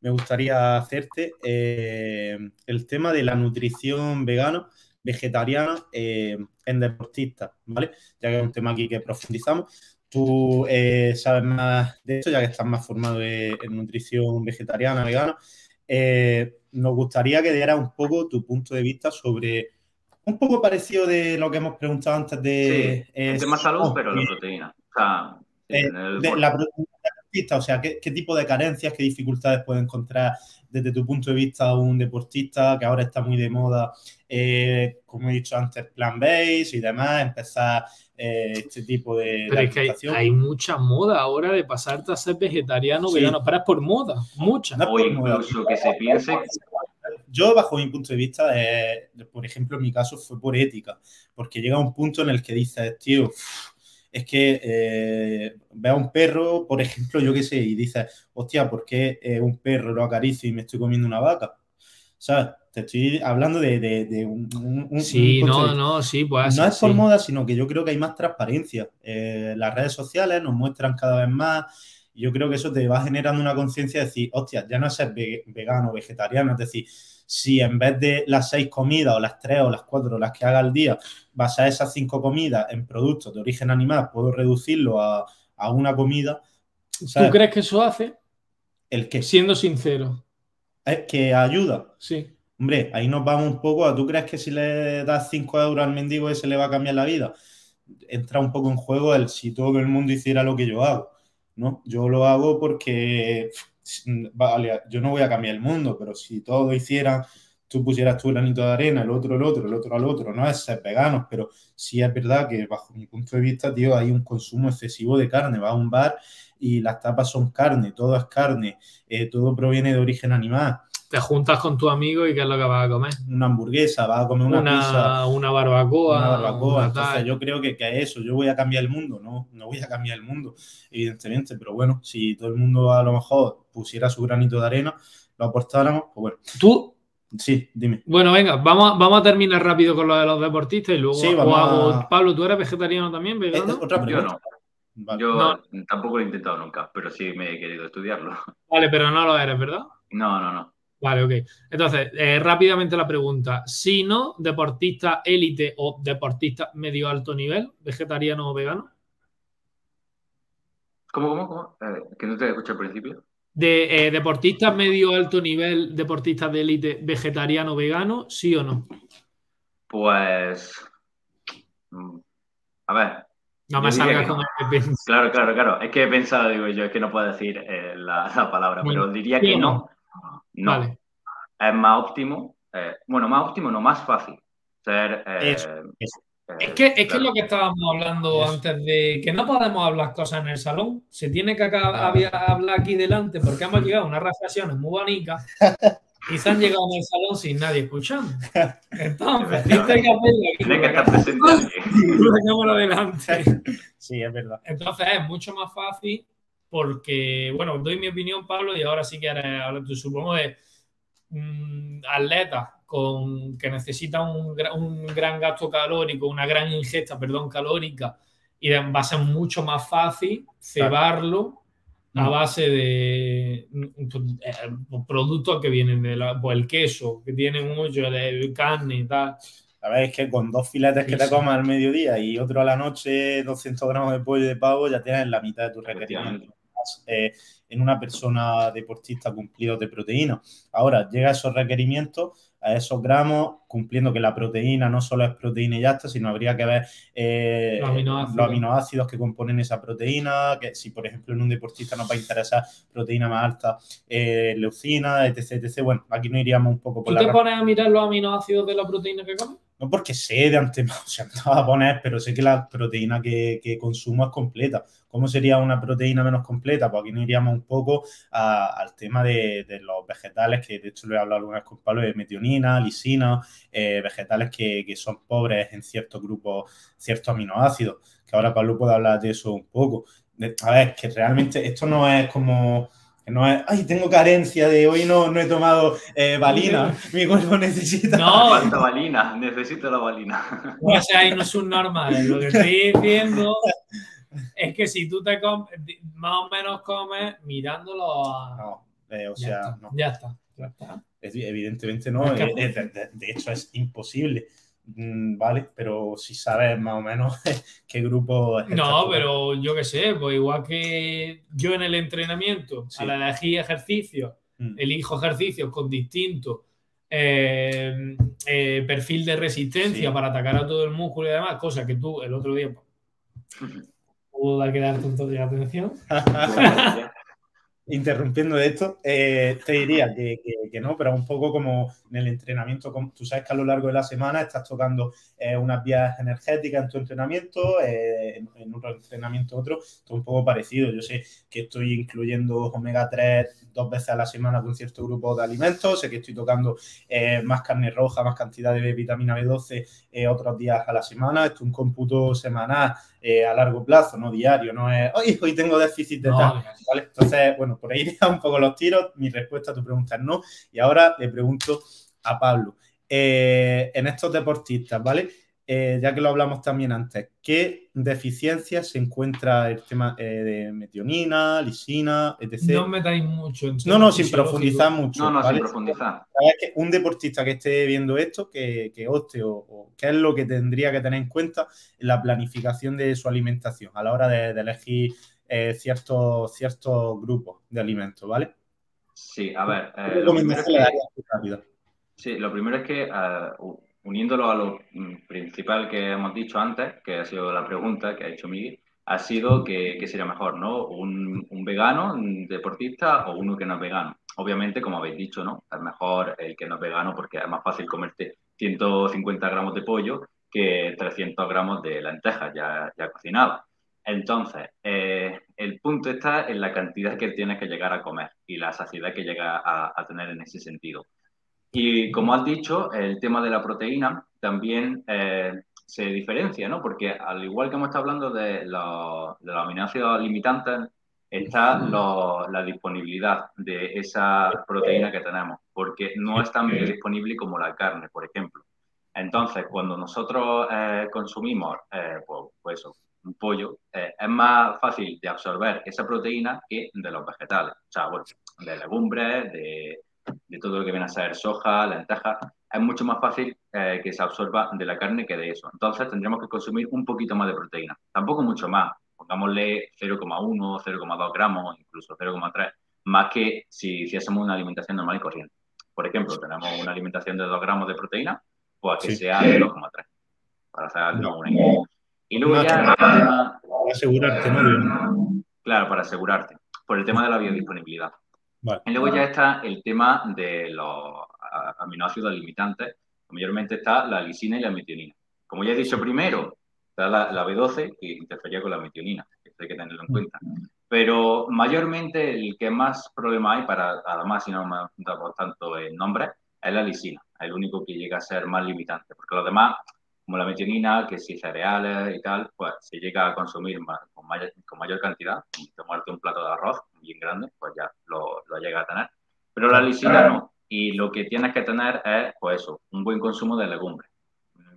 me gustaría hacerte, eh, el tema de la nutrición vegana, vegetariana eh, en deportistas, ¿vale? Ya que es un tema aquí que profundizamos. tú eh, sabes más de esto, ya que estás más formado en, nutrición vegetariana, vegana. Nos gustaría que dieras un poco tu punto de vista sobre un poco parecido de lo que hemos preguntado antes de... Sí, tema salud, pero la proteína. O sea, la proteína o sea, ¿qué, tipo de carencias, qué dificultades puede encontrar desde tu punto de vista un deportista que ahora está muy de moda, eh, como he dicho antes, plan base y demás, empezar eh, este tipo de, Pero es que hay, mucha moda ahora de pasarte a ser vegetariano, vegano, pero es por moda, mucha. o incluso que se piense yo, bajo mi punto de vista, por ejemplo, en mi caso fue por ética, porque llega un punto en el que dices, tío, es que eh, ve a un perro, por ejemplo, yo qué sé, y dices, hostia, ¿por qué eh, un perro lo acaricio y me estoy comiendo una vaca? ¿Sabes? Te estoy hablando de, un, Sí, no, no, sí, pues. No es por moda, sino que yo creo que hay más transparencia. Eh, las redes sociales nos muestran cada vez más. Y yo creo que eso te va generando una conciencia de decir, hostia, ya no es ser vegano vegetariano, es decir, si en vez de las seis comidas o las tres o las cuatro o las que haga al día, basar esas cinco comidas en productos de origen animal, puedo reducirlo a, una comida. ¿Tú crees que eso hace? El que. Siendo sincero. Es que ayuda. Sí. Hombre, ahí nos vamos un poco a. ¿Tú crees que si le das cinco euros al mendigo ese le va a cambiar la vida? Entra un poco en juego el si todo el mundo hiciera lo que yo hago. ¿no? Yo lo hago porque vale, yo no voy a cambiar el mundo, pero si todo hiciera, tú pusieras tu granito de arena, el otro el otro, el otro al otro, no es ser veganos, pero sí es verdad que bajo mi punto de vista, tío, hay un consumo excesivo de carne, va a un bar y las tapas son carne, todo es carne, eh, todo proviene de origen animal te juntas con tu amigo y qué es lo que vas a comer. Una hamburguesa, vas a comer una, pizza. Una barbacoa. Una barbacoa. Entonces, yo creo que, que eso, yo voy a cambiar el mundo, no, no voy a cambiar el mundo, evidentemente, pero bueno, si todo el mundo a lo mejor pusiera su granito de arena, lo aportáramos, pues bueno. Tú. Sí, dime. Bueno, venga, vamos, vamos a terminar rápido con lo de los deportistas y luego sí, vamos Pablo, ¿tú eres vegetariano también? Vegano? otra pregunta. Yo no. Yo tampoco lo he intentado nunca, pero sí me he querido estudiarlo. Vale, pero no lo eres, ¿verdad? No, no, no. Vale, ok. Entonces, eh, rápidamente la pregunta. Si no, deportista élite o deportista medio alto nivel, vegetariano o vegano. ¿Cómo, cómo, cómo? Eh, que no te escuché al principio. De eh, deportistas medio alto nivel, deportistas de élite, vegetariano o vegano, ¿sí o no? Pues. Mm, a ver. No me salgas con el Claro, claro, claro. Es que he pensado, digo yo, es que no puedo decir la, palabra, pero diría que no. No. Es más óptimo, eh, bueno, más óptimo, no más fácil ser. Eh, eh, es que, es que lo que estábamos hablando antes de que no podemos hablar cosas en el salón, se tiene que hablar aquí delante porque hemos llegado a unas reflexiones muy bonitas y se han llegado en el salón sin nadie escuchando. Entonces, que Tiene que estar presente. delante. Sí, es verdad. Entonces es mucho más fácil porque, bueno, doy mi opinión, Pablo, y ahora sí que ahora tú supongo de mm, atletas con, que necesitan un, un, gran gasto calórico, una gran ingesta, perdón, calórica, y va a ser mucho más fácil cebarlo a base de mm, eh, productos que vienen del pues el queso, que tienen mucho de carne y tal. La verdad es que con dos filetes que te comas al mediodía y otro a la noche, 200 gramos de pollo de pavo, ya tienes la mitad de tu requerimiento. Eh, en una persona deportista cumplido de proteína. Ahora, llega a esos requerimientos, a esos gramos, cumpliendo que la proteína no solo es proteína y ya está, sino habría que ver eh, los, aminoácidos. que componen esa proteína, que si por ejemplo en un deportista nos va a interesar proteína más alta, eh, leucina, etc, etc. Bueno, aquí no iríamos un poco por ¿Tú te pones a mirar los aminoácidos de la proteína que comes? No porque sé de antemano, o sea, no va a poner, pero sé que la proteína que, que, consumo es completa. ¿Cómo sería una proteína menos completa? Pues aquí nos iríamos un poco al tema de, los vegetales, que de hecho lo he hablado alguna vez con Pablo, de metionina, lisina, eh, vegetales que, que, son pobres en ciertos grupos, ciertos aminoácidos, que ahora Pablo puede hablar de eso un poco. a ver, que realmente esto no es como no es, ay, tengo carencia de hoy no, no he tomado eh, balina, mi cuerpo necesita. No, falta balina, necesito la balina. O sea, ahí no es un normal. Lo que estoy diciendo es que si tú te comes, más o menos comes mirándolo a. No, eh, o sea, no. Ya está, ya está. evidentemente no, de, hecho es imposible. Mm, ¿vale? Pero si sabes más o menos qué grupo es. No, pero yo qué sé, pues igual que yo en el entrenamiento, al elegir ejercicio, mm. elijo ejercicios con distinto eh, eh, perfil de resistencia para atacar a todo el músculo y demás, cosa que tú el otro día pues, pudo dar que darte un de atención. interrumpiendo esto, eh, te diría que, no, pero un poco como en el entrenamiento, tú sabes que a lo largo de la semana estás tocando eh, unas vías energéticas en tu entrenamiento, eh, en, otro entrenamiento otro, todo un poco parecido. Yo sé que estoy incluyendo omega 3 dos veces a la semana con cierto grupo de alimentos, sé que estoy tocando más carne roja, más cantidad de vitamina B12 otros días a la semana, esto es un cómputo semanal a largo plazo, no diario, no es, hoy, hoy tengo déficit de tal, ¿vale? Entonces, bueno, por ahí un poco los tiros. Mi respuesta a tu pregunta es no. Y ahora le pregunto a Pablo. Eh, en estos deportistas, ¿vale? Eh, ya que lo hablamos también antes, ¿qué deficiencias se encuentra el tema eh, de metionina, lisina, etc? No metáis mucho en No, no, sin profundizar mucho. No, no, sin profundizar. Que un deportista que esté viendo esto, que, que opte o, qué es lo que tendría que tener en cuenta en la planificación de su alimentación a la hora de elegir eh, ciertos, ciertos grupos de alimentos, ¿vale? Sí, a ver. Eh, lo, primero que, sí, lo primero es que, uniéndolo a lo mm, principal que hemos dicho antes, que ha sido la pregunta que ha hecho Miguel, ha sido que, sería mejor, ¿no? Un, vegano, un deportista o uno que no es vegano. Obviamente, como habéis dicho, ¿no? Es mejor el que no es vegano porque es más fácil comerte 150 gramos de pollo que 300 gramos de lentejas ya, ya cocinadas. Entonces, eh, el punto está en la cantidad que tienes que llegar a comer y la saciedad que llega a, tener en ese sentido. Y como has dicho, el tema de la proteína también eh, se diferencia, ¿no? Porque al igual que hemos estado hablando de los, aminoácidos limitantes, está la disponibilidad de esa proteína que tenemos, porque no es tan disponible como la carne, por ejemplo. Entonces, cuando nosotros eh, consumimos, pues, pues eso, un pollo, eh, es más fácil de absorber esa proteína que de los vegetales. O sea, bueno, de legumbres, de, todo lo que viene a ser soja, lentejas. Es mucho más fácil eh, que se absorba de la carne que de eso. Entonces tendríamos que consumir un poquito más de proteína. Tampoco mucho más. Pongámosle 0,1, 0,2 gramos, incluso 0,3, más que si hiciésemos una alimentación normal y corriente. Por ejemplo, tenemos una alimentación de 2 gramos de proteína, pues que sea de 2,3. Para hacer una idea. Y luego ya... Para asegurarte, ¿no? Claro, para asegurarte, por el tema de la biodisponibilidad. Y luego ya está el tema de los aminoácidos limitantes, mayormente está la lisina y la metionina. Como ya he dicho primero, está la, B12 que interfería con la metionina, que hay que tenerlo en cuenta. Pero mayormente el que más problema hay, para además, si no me dado tanto el nombre, es la lisina, es el único que llega a ser más limitante, porque los demás como la metionina, que si cereales y tal, pues si llega a consumir con, mayor, con mayor cantidad, tomarte un plato de arroz bien grande, pues ya lo, lo llega a tener. Pero la lisina no. Y lo que tienes que tener es, pues eso, un buen consumo de legumbres.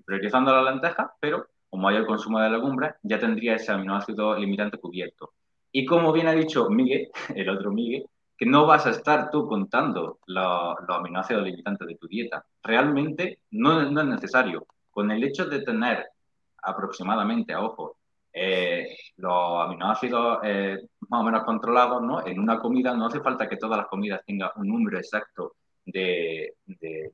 Priorizando la lenteja, pero con mayor consumo de legumbres, ya tendría ese aminoácido limitante cubierto. Y como bien ha dicho Miguel, el otro Miguel, que no vas a estar tú contando los, los aminoácidos limitantes de tu dieta. Realmente no, no es necesario con el hecho de tener aproximadamente, a ojo, eh, los aminoácidos eh, más o menos controlados, ¿no? En una comida no hace falta que todas las comidas tengan un número exacto de,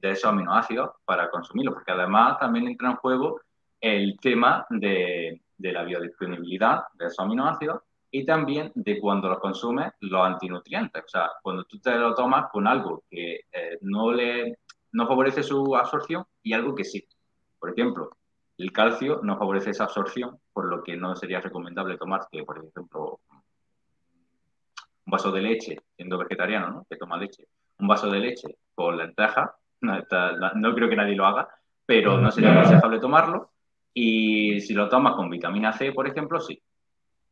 esos aminoácidos para consumirlos, porque además también entra en juego el tema de, la biodisponibilidad de esos aminoácidos y también de cuando los consumes los antinutrientes. O sea, cuando tú te lo tomas con algo que eh, no le no favorece su absorción y algo que sí. Ejemplo, el calcio no favorece esa absorción, por lo que no sería recomendable tomarte, por ejemplo, un vaso de leche, siendo vegetariano, ¿no? Que toma leche. Un vaso de leche con lenteja, no, no creo que nadie lo haga, pero no sería aconsejable tomarlo. Y si lo tomas con vitamina C, por ejemplo, sí.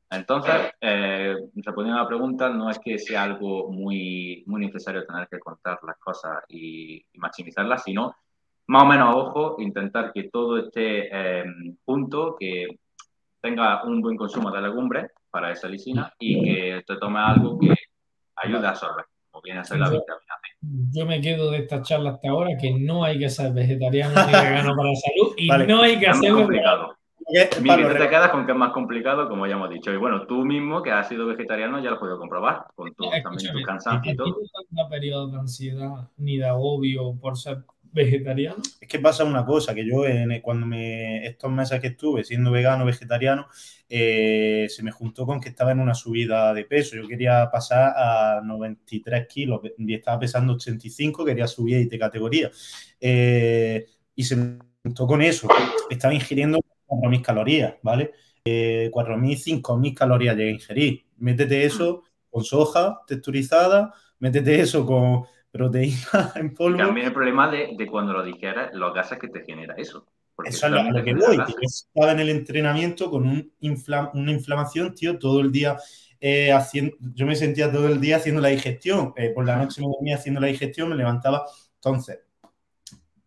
Entonces, eh, respondiendo a la pregunta, no es que sea algo muy, muy necesario tener que contar las cosas y, y maximizarlas, sino más o menos ojo, intentar que todo esté eh, junto, que tenga un buen consumo de legumbres para esa lisina y que te tome algo que ayude a absorber, como viene a ser la vitamina C. yo me quedo de esta charla hasta ahora que no hay que ser vegetariano ni vegano para la salud y no hay que hacerlo. complicado. Miguel, te quedas con que es más complicado, como ya hemos dicho. Y bueno, tú mismo, que has sido vegetariano, ya lo has podido comprobar, con tu, también tu cansancio y todo. ¿No periodo de ansiedad ni de agobio por ser vegetariano? Es que pasa una cosa, que yo cuando me, estos meses que estuve siendo vegano, vegetariano, eh, se me juntó con que estaba en una subida de peso. Yo quería pasar a 93 kilos y estaba pesando 85, quería subir de categoría. Eh, y se me juntó con eso. Estaba ingiriendo 4.000 calorías, ¿vale? Eh, 4.000, 5.000 calorías llegué a ingerir. Métete eso con soja texturizada, métete eso con proteína en polvo. también el problema de, cuando lo dijeras, los gases que te genera eso. Eso es lo, que voy. estaba en el entrenamiento con un una inflamación, tío, todo el día eh, haciendo. Yo me sentía todo el día haciendo la digestión. Eh, por la noche me dormía haciendo la digestión, me levantaba. Entonces,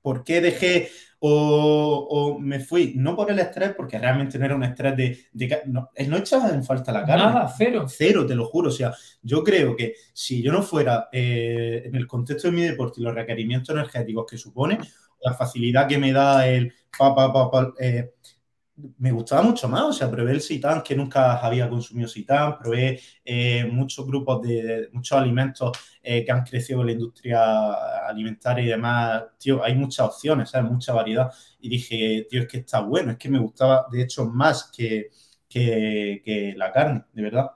¿por qué dejé o, me fui, no por el estrés, porque realmente no era un estrés de... no, echaba en falta la carne. Nada, cero. Cero, te lo juro. O sea, yo creo que si yo no fuera eh, en el contexto de mi deporte y los requerimientos energéticos que supone, la facilidad que me da el... Pa, pa, eh, me gustaba mucho más, o sea, probé el seitan, que nunca había consumido seitan, probé eh, muchos grupos de, muchos alimentos eh, que han crecido en la industria alimentaria y demás, tío, hay muchas opciones, ¿sabes? Mucha variedad. Y dije, tío, es que está bueno, es que me gustaba, de hecho, más que, que, la carne, de verdad.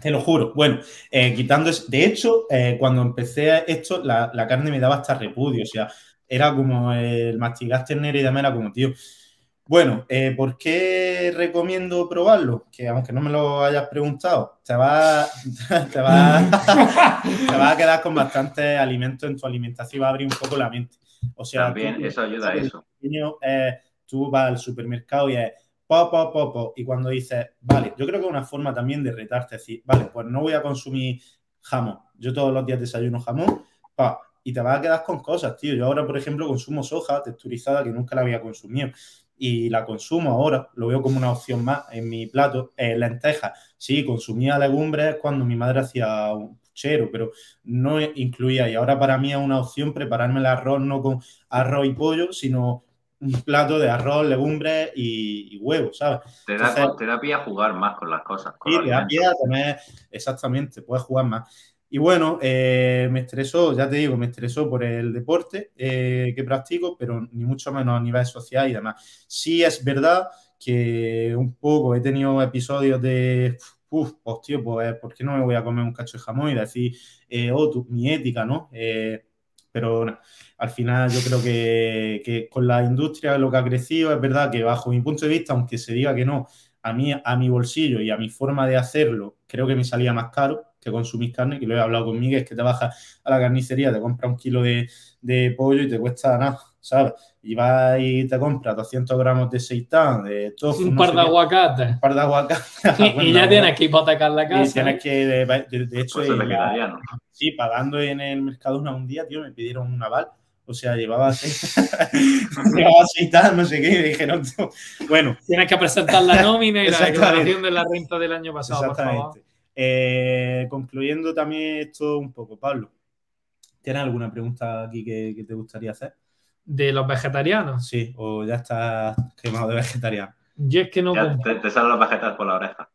Te lo juro. Bueno, eh, quitando eso, de hecho, cuando empecé esto, la, la, carne me daba hasta repudio, o sea, era como el mastigar ternera y demás, era como, tío, bueno, eh, ¿por qué recomiendo probarlo? Que aunque no me lo hayas preguntado, te va, te va, a quedar con bastante alimento en tu alimentación y va a abrir un poco la mente. O sea, También eso ayuda a eso. Eh, tú vas al supermercado y es pop, pop, pop, y cuando dices, vale, yo creo que es una forma también de retarte, decir, vale, pues no voy a consumir jamón. Yo todos los días desayuno jamón, pa, y te vas a quedar con cosas, tío. Yo ahora, por ejemplo, consumo soja texturizada que nunca la había consumido y la consumo ahora, lo veo como una opción más en mi plato. Eh, lentejas, sí, consumía legumbres cuando mi madre hacía un puchero, pero no incluía. Y ahora para mí es una opción prepararme el arroz no con arroz y pollo, sino un plato de arroz, legumbres y, huevos, ¿sabes? Te da, te da pie a jugar más con las cosas. sí, te da pie a tener, exactamente, puedes jugar más. Y bueno, eh, me estresó, ya te digo, me estresó por el deporte eh, que practico, pero ni mucho menos a nivel social y demás. Sí es verdad que un poco he tenido episodios de, uff, pues tío, pues ¿por qué no me voy a comer un cacho de jamón y decir, eh, oh, tu, mi ética, ¿no? pero al final yo creo que, que, con la industria lo que ha crecido es verdad que bajo mi punto de vista, aunque se diga que no, a mí, a mi bolsillo y a mi forma de hacerlo, creo que me salía más caro que consumís carne, que lo he hablado con Miguel, es que te bajas a la carnicería, te compras un kilo de, pollo y te cuesta nada, ¿sabes? Y vas y te compras 200 gramos de seitán, de todo. Un par de aguacates. Un par de aguacates. y, ya tienes que hipotecar la casa. Y tienes que, de, hecho, pues sí, pagando en el mercado una un día, tío, me pidieron un aval. O sea, llevaba llevaba seitán, no sé qué, y dijeron, bueno. Tienes que presentar la nómina y la declaración de la renta del año pasado, por favor. Eh, concluyendo también esto un poco, Pablo, ¿tienes alguna pregunta aquí que, te gustaría hacer? ¿De los vegetarianos? Sí, o ya estás quemado de vegetariano. Yo es que no. te, te salen los vegetales por la oreja.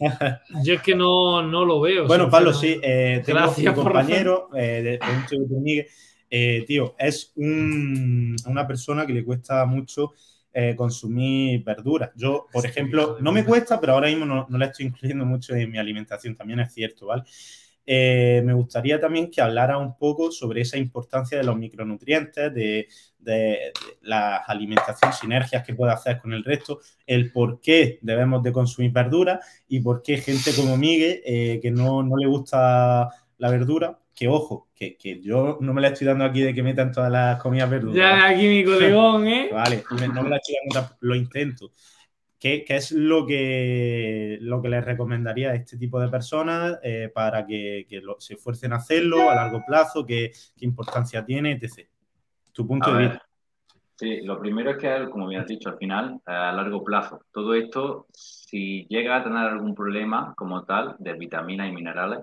Yo es que no, lo veo. Bueno, Pablo, sí, eh, tengo Gracias un compañero eh, de, de, eh, tío, es una persona que le cuesta mucho eh, consumir verduras. Yo, por ejemplo, no me cuesta, pero ahora mismo no, la estoy incluyendo mucho en mi alimentación, también es cierto, ¿vale? Eh, me gustaría también que hablara un poco sobre esa importancia de los micronutrientes, de, las alimentación, sinergias que puede hacer con el resto, el por qué debemos de consumir verduras y por qué gente como Miguel, eh, que no, no, le gusta la verdura, que ojo, que, yo no me la estoy dando aquí de que metan todas las comidas verduras. Ya, aquí mi colegón, ¿eh? Vale, no me la estoy dando, lo intento. ¿Qué, es lo que, lo que les recomendaría a este tipo de personas eh, para que, se esfuercen a hacerlo a largo plazo? ¿Qué, importancia tiene, etc.? Tu punto de vista. Sí, lo primero es que, como bien has dicho, al final, a largo plazo, todo esto, si llega a tener algún problema como tal de vitaminas y minerales,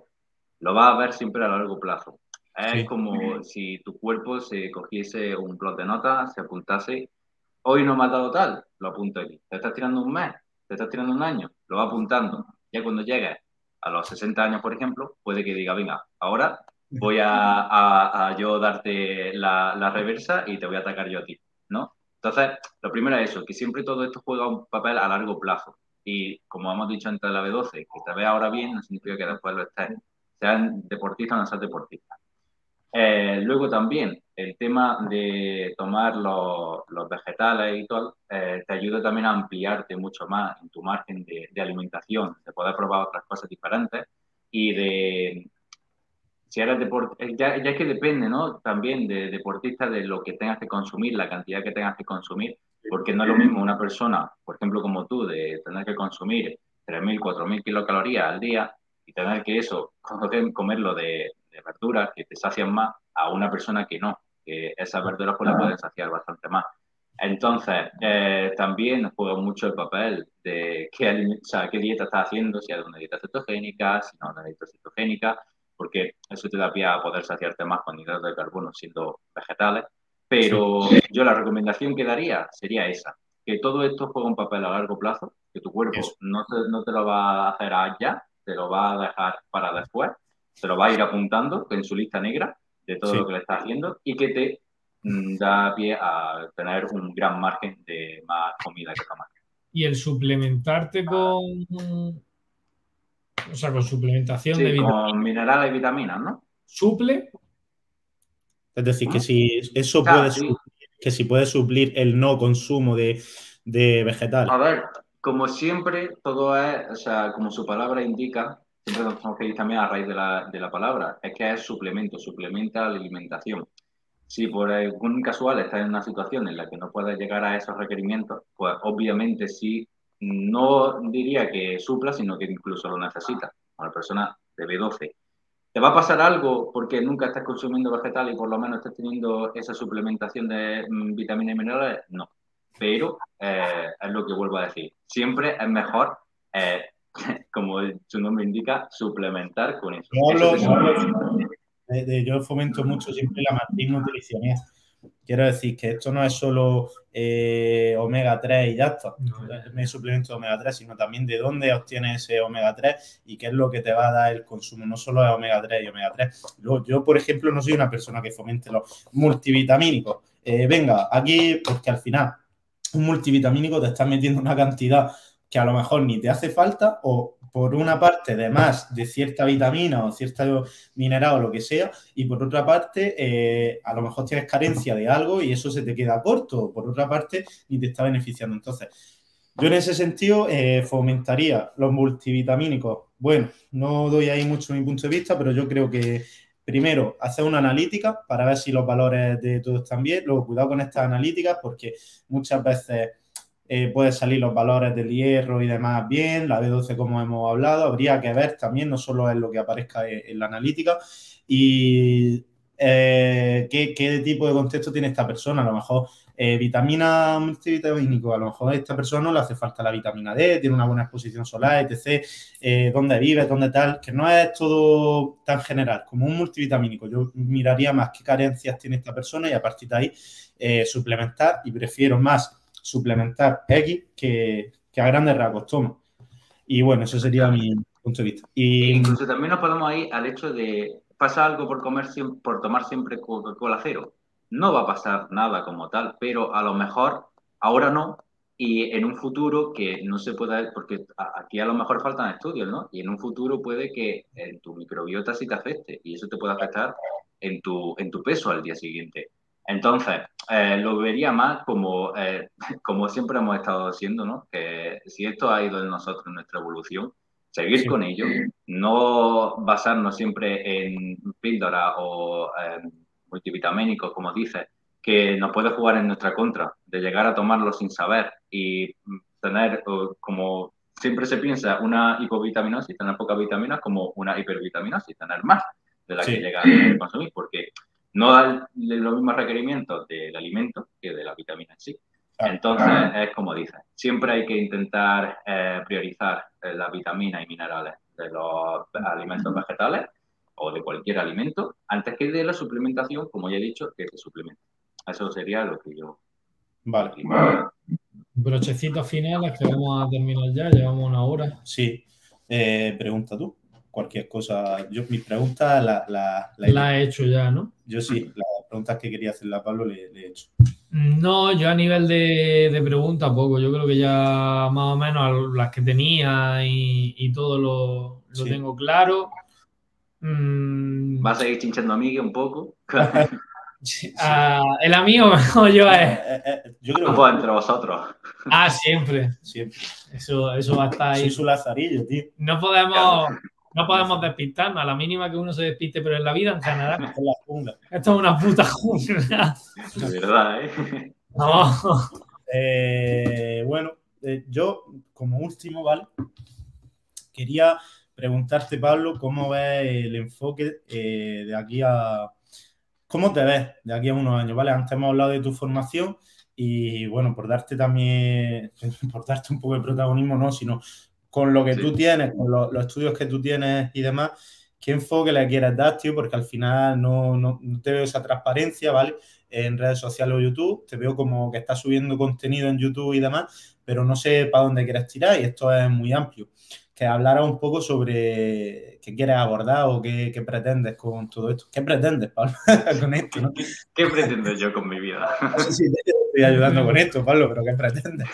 lo va a ver siempre a largo plazo. Es como si tu cuerpo se cogiese un plot de notas, se apuntase, hoy no me ha dado tal, lo apunto aquí. Te estás tirando un mes, te estás tirando un año, lo va apuntando. Ya cuando llegues a los 60 años, por ejemplo, puede que diga, venga, ahora voy a, yo darte la, la, reversa y te voy a atacar yo a ti, ¿no? Entonces, lo primero es eso, que siempre todo esto juega un papel a largo plazo. Y como hemos dicho antes de la B12, que te ve ahora bien no significa que después lo estés, sean deportistas o no sean deportistas. Eh, luego también el tema de tomar los, los vegetales y todo eh, te ayuda también a ampliarte mucho más en tu margen de, alimentación, de poder probar otras cosas diferentes y de si eres deportista, eh, ya, ya, es que depende, ¿no? También de deportista de lo que tengas que consumir, la cantidad que tengas que consumir, porque no es lo mismo una persona, por ejemplo, como tú, de tener que consumir 3.000, 4.000 kilocalorías al día y tener que eso, comerlo de, de verduras que te sacian más a una persona que no, que esas verduras pues la pueden saciar bastante más. Entonces, eh, también juega mucho el papel de qué, o sea, qué dieta estás haciendo, si es una dieta cetogénica, si no es una dieta cetogénica, porque eso te da pie a poder saciarte más con hidratos de carbono siendo vegetales. Pero yo la recomendación que daría sería esa, que todo esto juega un papel a largo plazo, que tu cuerpo no te, no te, lo va a hacer allá, te lo va a dejar para después, te lo va a ir apuntando en su lista negra de todo lo que le estás haciendo y que te mm, da pie a tener un gran margen de más comida que tomar. Y el suplementarte con o sea, con suplementación sí, de vitaminas. Con minerales y vitaminas, ¿no? ¿Suple? Es decir, que si eso puede sí. suplir, que si puede suplir el no consumo de, de vegetal. A ver, como siempre, todo es, o sea, como su palabra indica, siempre nos tenemos que ir también a raíz de la, de la palabra, es que es suplemento, suplementa la alimentación. Si por algún casual estás en una situación en la que no puedes llegar a esos requerimientos, pues obviamente sí no diría que supla, sino que incluso lo necesita. Una persona de B12. ¿Te va a pasar algo porque nunca estás consumiendo vegetal y por lo menos estás teniendo esa suplementación de mm, vitaminas y minerales? No. Pero eh, es lo que vuelvo a decir. Siempre es mejor, eh, como su nombre indica, suplementar con eso. Yo, Eso hablo- te yo hablo suplementa. de- de- yo fomento mucho siempre la matriz nutricionista. Quiero decir que esto no es solo eh, omega 3 y ya está. No. Me suplemento de omega 3, sino también de dónde obtienes ese omega 3 y qué es lo que te va a dar el consumo. No solo es omega 3 y omega 3. Luego, yo, por ejemplo, no soy una persona que fomente los multivitamínicos. Eh, venga, aquí, porque al final, un multivitamínico te está metiendo una cantidad que a lo mejor ni te hace falta o por una parte de más de cierta vitamina o cierto mineral o lo que sea y por otra parte eh, a lo mejor tienes carencia de algo y eso se te queda corto, por otra parte ni te está beneficiando. Entonces, yo en ese sentido eh, fomentaría los multivitamínicos. Bueno, no doy ahí mucho mi punto de vista, pero yo creo que primero hacer una analítica para ver si los valores de todo están bien, luego cuidado con estas analíticas porque muchas veces eh, pueden salir los valores del hierro y demás bien, la B12 como hemos hablado, habría que ver también, no solo es lo que aparezca en, en la analítica, y eh, ¿qué, qué, tipo de contexto tiene esta persona. A lo mejor eh, vitamina multivitamínico, a lo mejor a esta persona le hace falta la vitamina D, tiene una buena exposición solar, etc. Eh, dónde vive, dónde tal, que no es todo tan general como un multivitamínico. Yo miraría más qué carencias tiene esta persona y a partir de ahí eh, suplementar y prefiero más suplementar X que, que a grandes rasgos tomo. Y bueno, eso sería mi punto de vista. Y, E incluso también nos podemos ir al hecho de pasa algo por comer por tomar siempre Coca-Cola cero. No va a pasar nada como tal, pero a lo mejor ahora no y en un futuro que no se pueda, porque aquí a lo mejor faltan estudios, ¿no? Y en un futuro puede que en tu microbiota sí te afecte y eso te puede afectar en tu, en tu peso al día siguiente. Entonces, eh, lo vería más como, eh, como siempre hemos estado haciendo, ¿no? Que si esto ha ido en nosotros, en nuestra evolución, seguir sí. con ello, no basarnos siempre en píldora o eh, multivitamínicos, como dices, que nos puede jugar en nuestra contra, de llegar a tomarlo sin saber y tener, como siempre se piensa, una hipovitaminosis, tener pocas vitaminas, como una hipervitaminosis, tener más de la sí. que llega a consumir, porque no da los mismos requerimientos del alimento que de la vitamina en sí. Entonces, es como dice, siempre hay que intentar eh, priorizar eh, las vitaminas y minerales de los alimentos vegetales o de cualquier alimento antes que de la suplementación, como ya he dicho, que se suplementa. Eso sería lo que yo. Vale. Brochecitos finales que vamos a terminar ya, llevamos una hora. Sí. Eh, pregunta tú. Cualquier cosa. Yo mis preguntas la, la, la, he hecho ya, ¿no? Yo sí, las preguntas que quería hacerle a Pablo le, he hecho. No, yo a nivel de, de preguntas poco. Yo creo que ya más o menos las que tenía y, todo lo, lo tengo claro. Mm. ¿Vas a ir chinchando a Miguel un poco? Ah, ¿El amigo o yo? Eh, eh, eh, yo creo que... entre vosotros. Ah, siempre. Siempre. Eso, eso va a estar ahí. Soy su lazarillo, tío. No podemos, no podemos despistarnos. A la mínima que uno se despiste, pero en la vida en general. Esto es una puta jungla. De verdad, ¿eh? No. bueno, yo, como último, ¿vale? Quería preguntarte, Pablo, cómo ves el enfoque eh, de aquí a... ¿Cómo te ves de aquí a unos años? ¿Vale? Antes hemos hablado de tu formación y, bueno, por darte también, por darte un poco de protagonismo, no, sino con lo que tú tienes, con los estudios que tú tienes y demás, ¿qué enfoque le quieres dar, tío? Porque al final no, no, no, te veo esa transparencia, ¿vale? En redes sociales o YouTube, te veo como que estás subiendo contenido en YouTube y demás, pero no sé para dónde quieres tirar y esto es muy amplio que hablara un poco sobre qué quieres abordar o qué, pretendes con todo esto. ¿Qué pretendes, Pablo, con esto? ¿no? ¿Qué pretendo yo con mi vida? No sé si te estoy ayudando con esto, Pablo, pero ¿qué pretendes?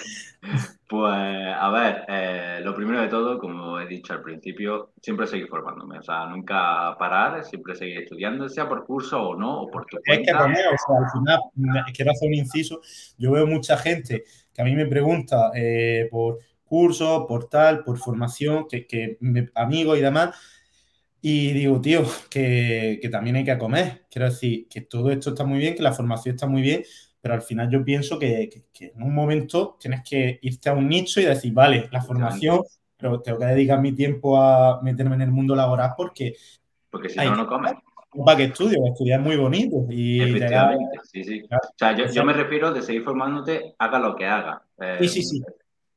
Pues, a ver, eh, lo primero de todo, como he dicho al principio, siempre seguir formándome. O sea, nunca parar, siempre seguir estudiando, sea por curso o no, o por tu Es que también, o sea, al final, quiero hacer un inciso. Yo veo mucha gente que a mí me pregunta eh, por cursos, por tal, por formación, que, que amigos y demás. Y digo, tío, que, también hay que comer. Quiero decir, que todo esto está muy bien, que la formación está muy bien, pero al final yo pienso que, en un momento tienes que irte a un nicho y decir, vale, la formación, pero tengo que dedicar mi tiempo a meterme en el mundo laboral porque... Porque si no, no comes. Para que estudio, estudiar es muy bonito. Y Efectivamente, sí, sí. O sea, yo, yo, me refiero de seguir formándote, haga lo que haga. sí, sí, sí.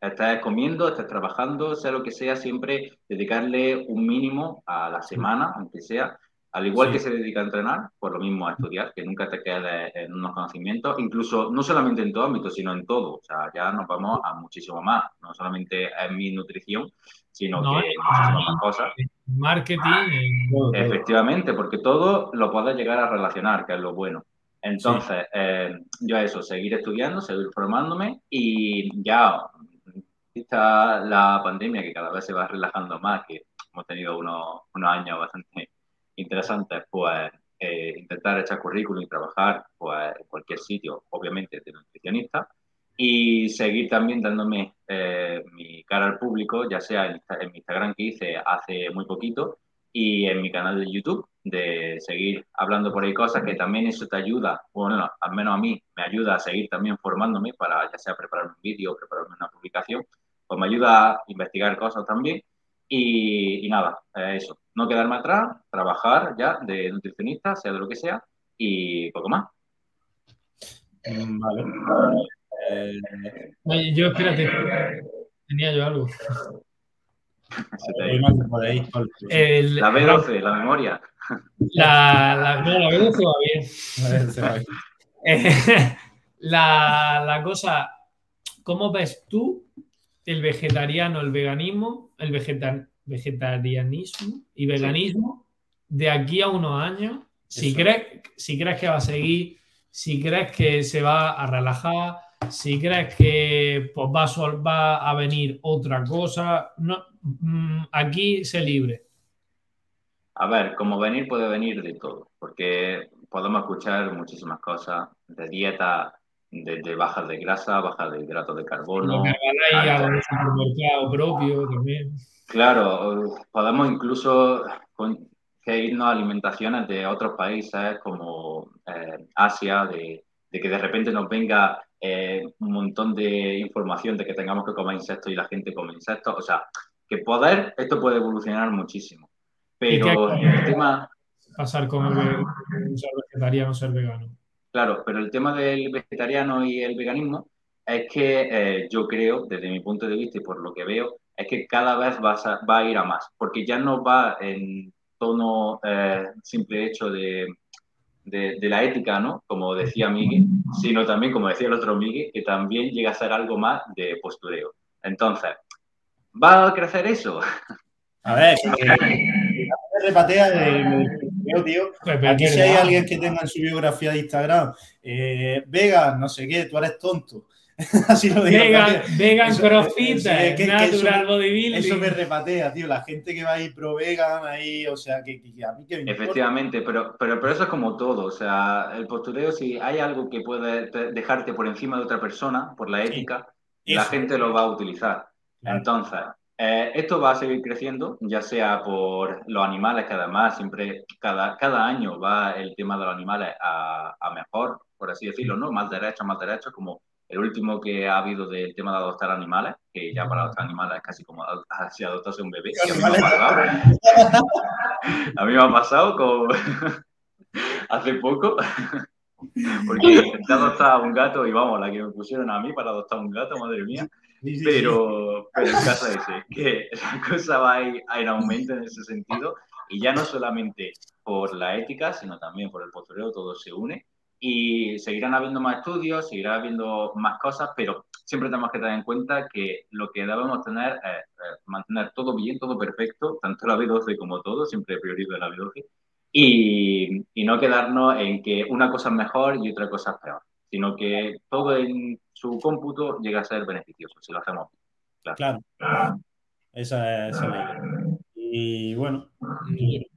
Eh, estás comiendo, estás trabajando, sea lo que sea, siempre dedicarle un mínimo a la semana, aunque sea, al igual que se dedica a entrenar, por lo mismo a estudiar, que nunca te quedes en unos conocimientos, incluso no solamente en tu ámbito, sino en todo. O sea, ya nos vamos a muchísimo más, no solamente en mi nutrición, sino que muchísimas más cosas. Marketing. Efectivamente, porque todo lo puedes llegar a relacionar, que es lo bueno. Entonces, eh, yo eso, seguir estudiando, seguir formándome y ya está la pandemia que cada vez se va relajando más, que hemos tenido unos, unos años bastante interesantes, pues eh, intentar echar currículum y trabajar pues, en cualquier sitio, obviamente de nutricionista, y seguir también dándome eh, mi cara al público, ya sea en, mi Instagram que hice hace muy poquito y en mi canal de YouTube, de seguir hablando por ahí cosas que también eso te ayuda, bueno, al menos a mí me ayuda a seguir también formándome para ya sea preparar un vídeo, prepararme una publicación pues me ayuda a investigar cosas también. Y, nada, eso, no quedarme atrás, trabajar ya de nutricionista, sea de lo que sea, y poco más. Mm, vale. Eh, yo espérate, tenía yo algo. la B12, la memoria. La, la, no, la B12 va bien. Eh, la, la cosa, ¿cómo ves tú el vegetariano, el veganismo, el vegetarianismo y veganismo de aquí a unos años, si crees, si crees que va a seguir, si crees que se va a relajar, si crees que pues, va, a, va a venir otra cosa, no, mm, aquí se libre. A ver, como venir puede venir de todo, porque podemos escuchar muchísimas cosas de dieta de bajas de grasa, bajas de hidratos de carbono. propio también. Claro, podemos incluso irnos a alimentaciones de otros países como eh, Asia, de, que de repente nos venga eh, un montón de información de que tengamos que comer insectos y la gente come insectos. O sea, que poder, esto puede evolucionar muchísimo. Pero el tema... Pasar con el ser vegetariano, ser vegano. Claro, pero el tema del vegetariano y el veganismo es que eh, yo creo, desde mi punto de vista y por lo que veo, es que cada vez va a, va a ir a más, porque ya no va en tono eh, simple hecho de, de, la ética, ¿no? Como decía Miguel, sino también, como decía el otro Miguel, que también llega a ser algo más de postureo. Entonces, ¿va a crecer eso? A ver, repatea de, tío. Aquí si hay alguien que tenga en su biografía de Instagram, eh, Vega, no sé qué, tú eres tonto. Así lo digo. Vegan, vegan crossfit, natural bodybuilding. Eso me repatea, tío. La gente que va ahí pro vegan, ahí, o sea, que, a mí que me Efectivamente, pero, pero, pero eso es como todo. O sea, el postureo, si hay algo que puede dejarte por encima de otra persona, por la ética, la gente lo va a utilizar. Entonces, eh, esto va a seguir creciendo, ya sea por los animales, que además siempre, cada, cada año va el tema de los animales a, a mejor, por así decirlo, ¿no? Más derechos, más derechos, como el último que ha habido del tema de adoptar animales, que ya para adoptar animales es casi como si adoptase un bebé. a, mí me ha pasado, a mí me ha pasado con... hace poco, porque intenté adoptar un gato y vamos, la que me pusieron a mí para adoptar un gato, madre mía. Pero, pero el caso es que la cosa va a ir, ir aumento en ese sentido y ya no solamente por la ética, sino también por el postureo, todo se une y seguirán habiendo más estudios, seguirá habiendo más cosas, pero siempre tenemos que tener en cuenta que lo que debemos tener es mantener todo bien, todo perfecto, tanto la B12 como todo, siempre priorizo la B12, y, y no quedarnos en que una cosa es mejor y otra cosa es peor, sino que todo en su cómputo llega a ser beneficioso si lo hacemos Claro. claro. Esa es la idea. Y bueno,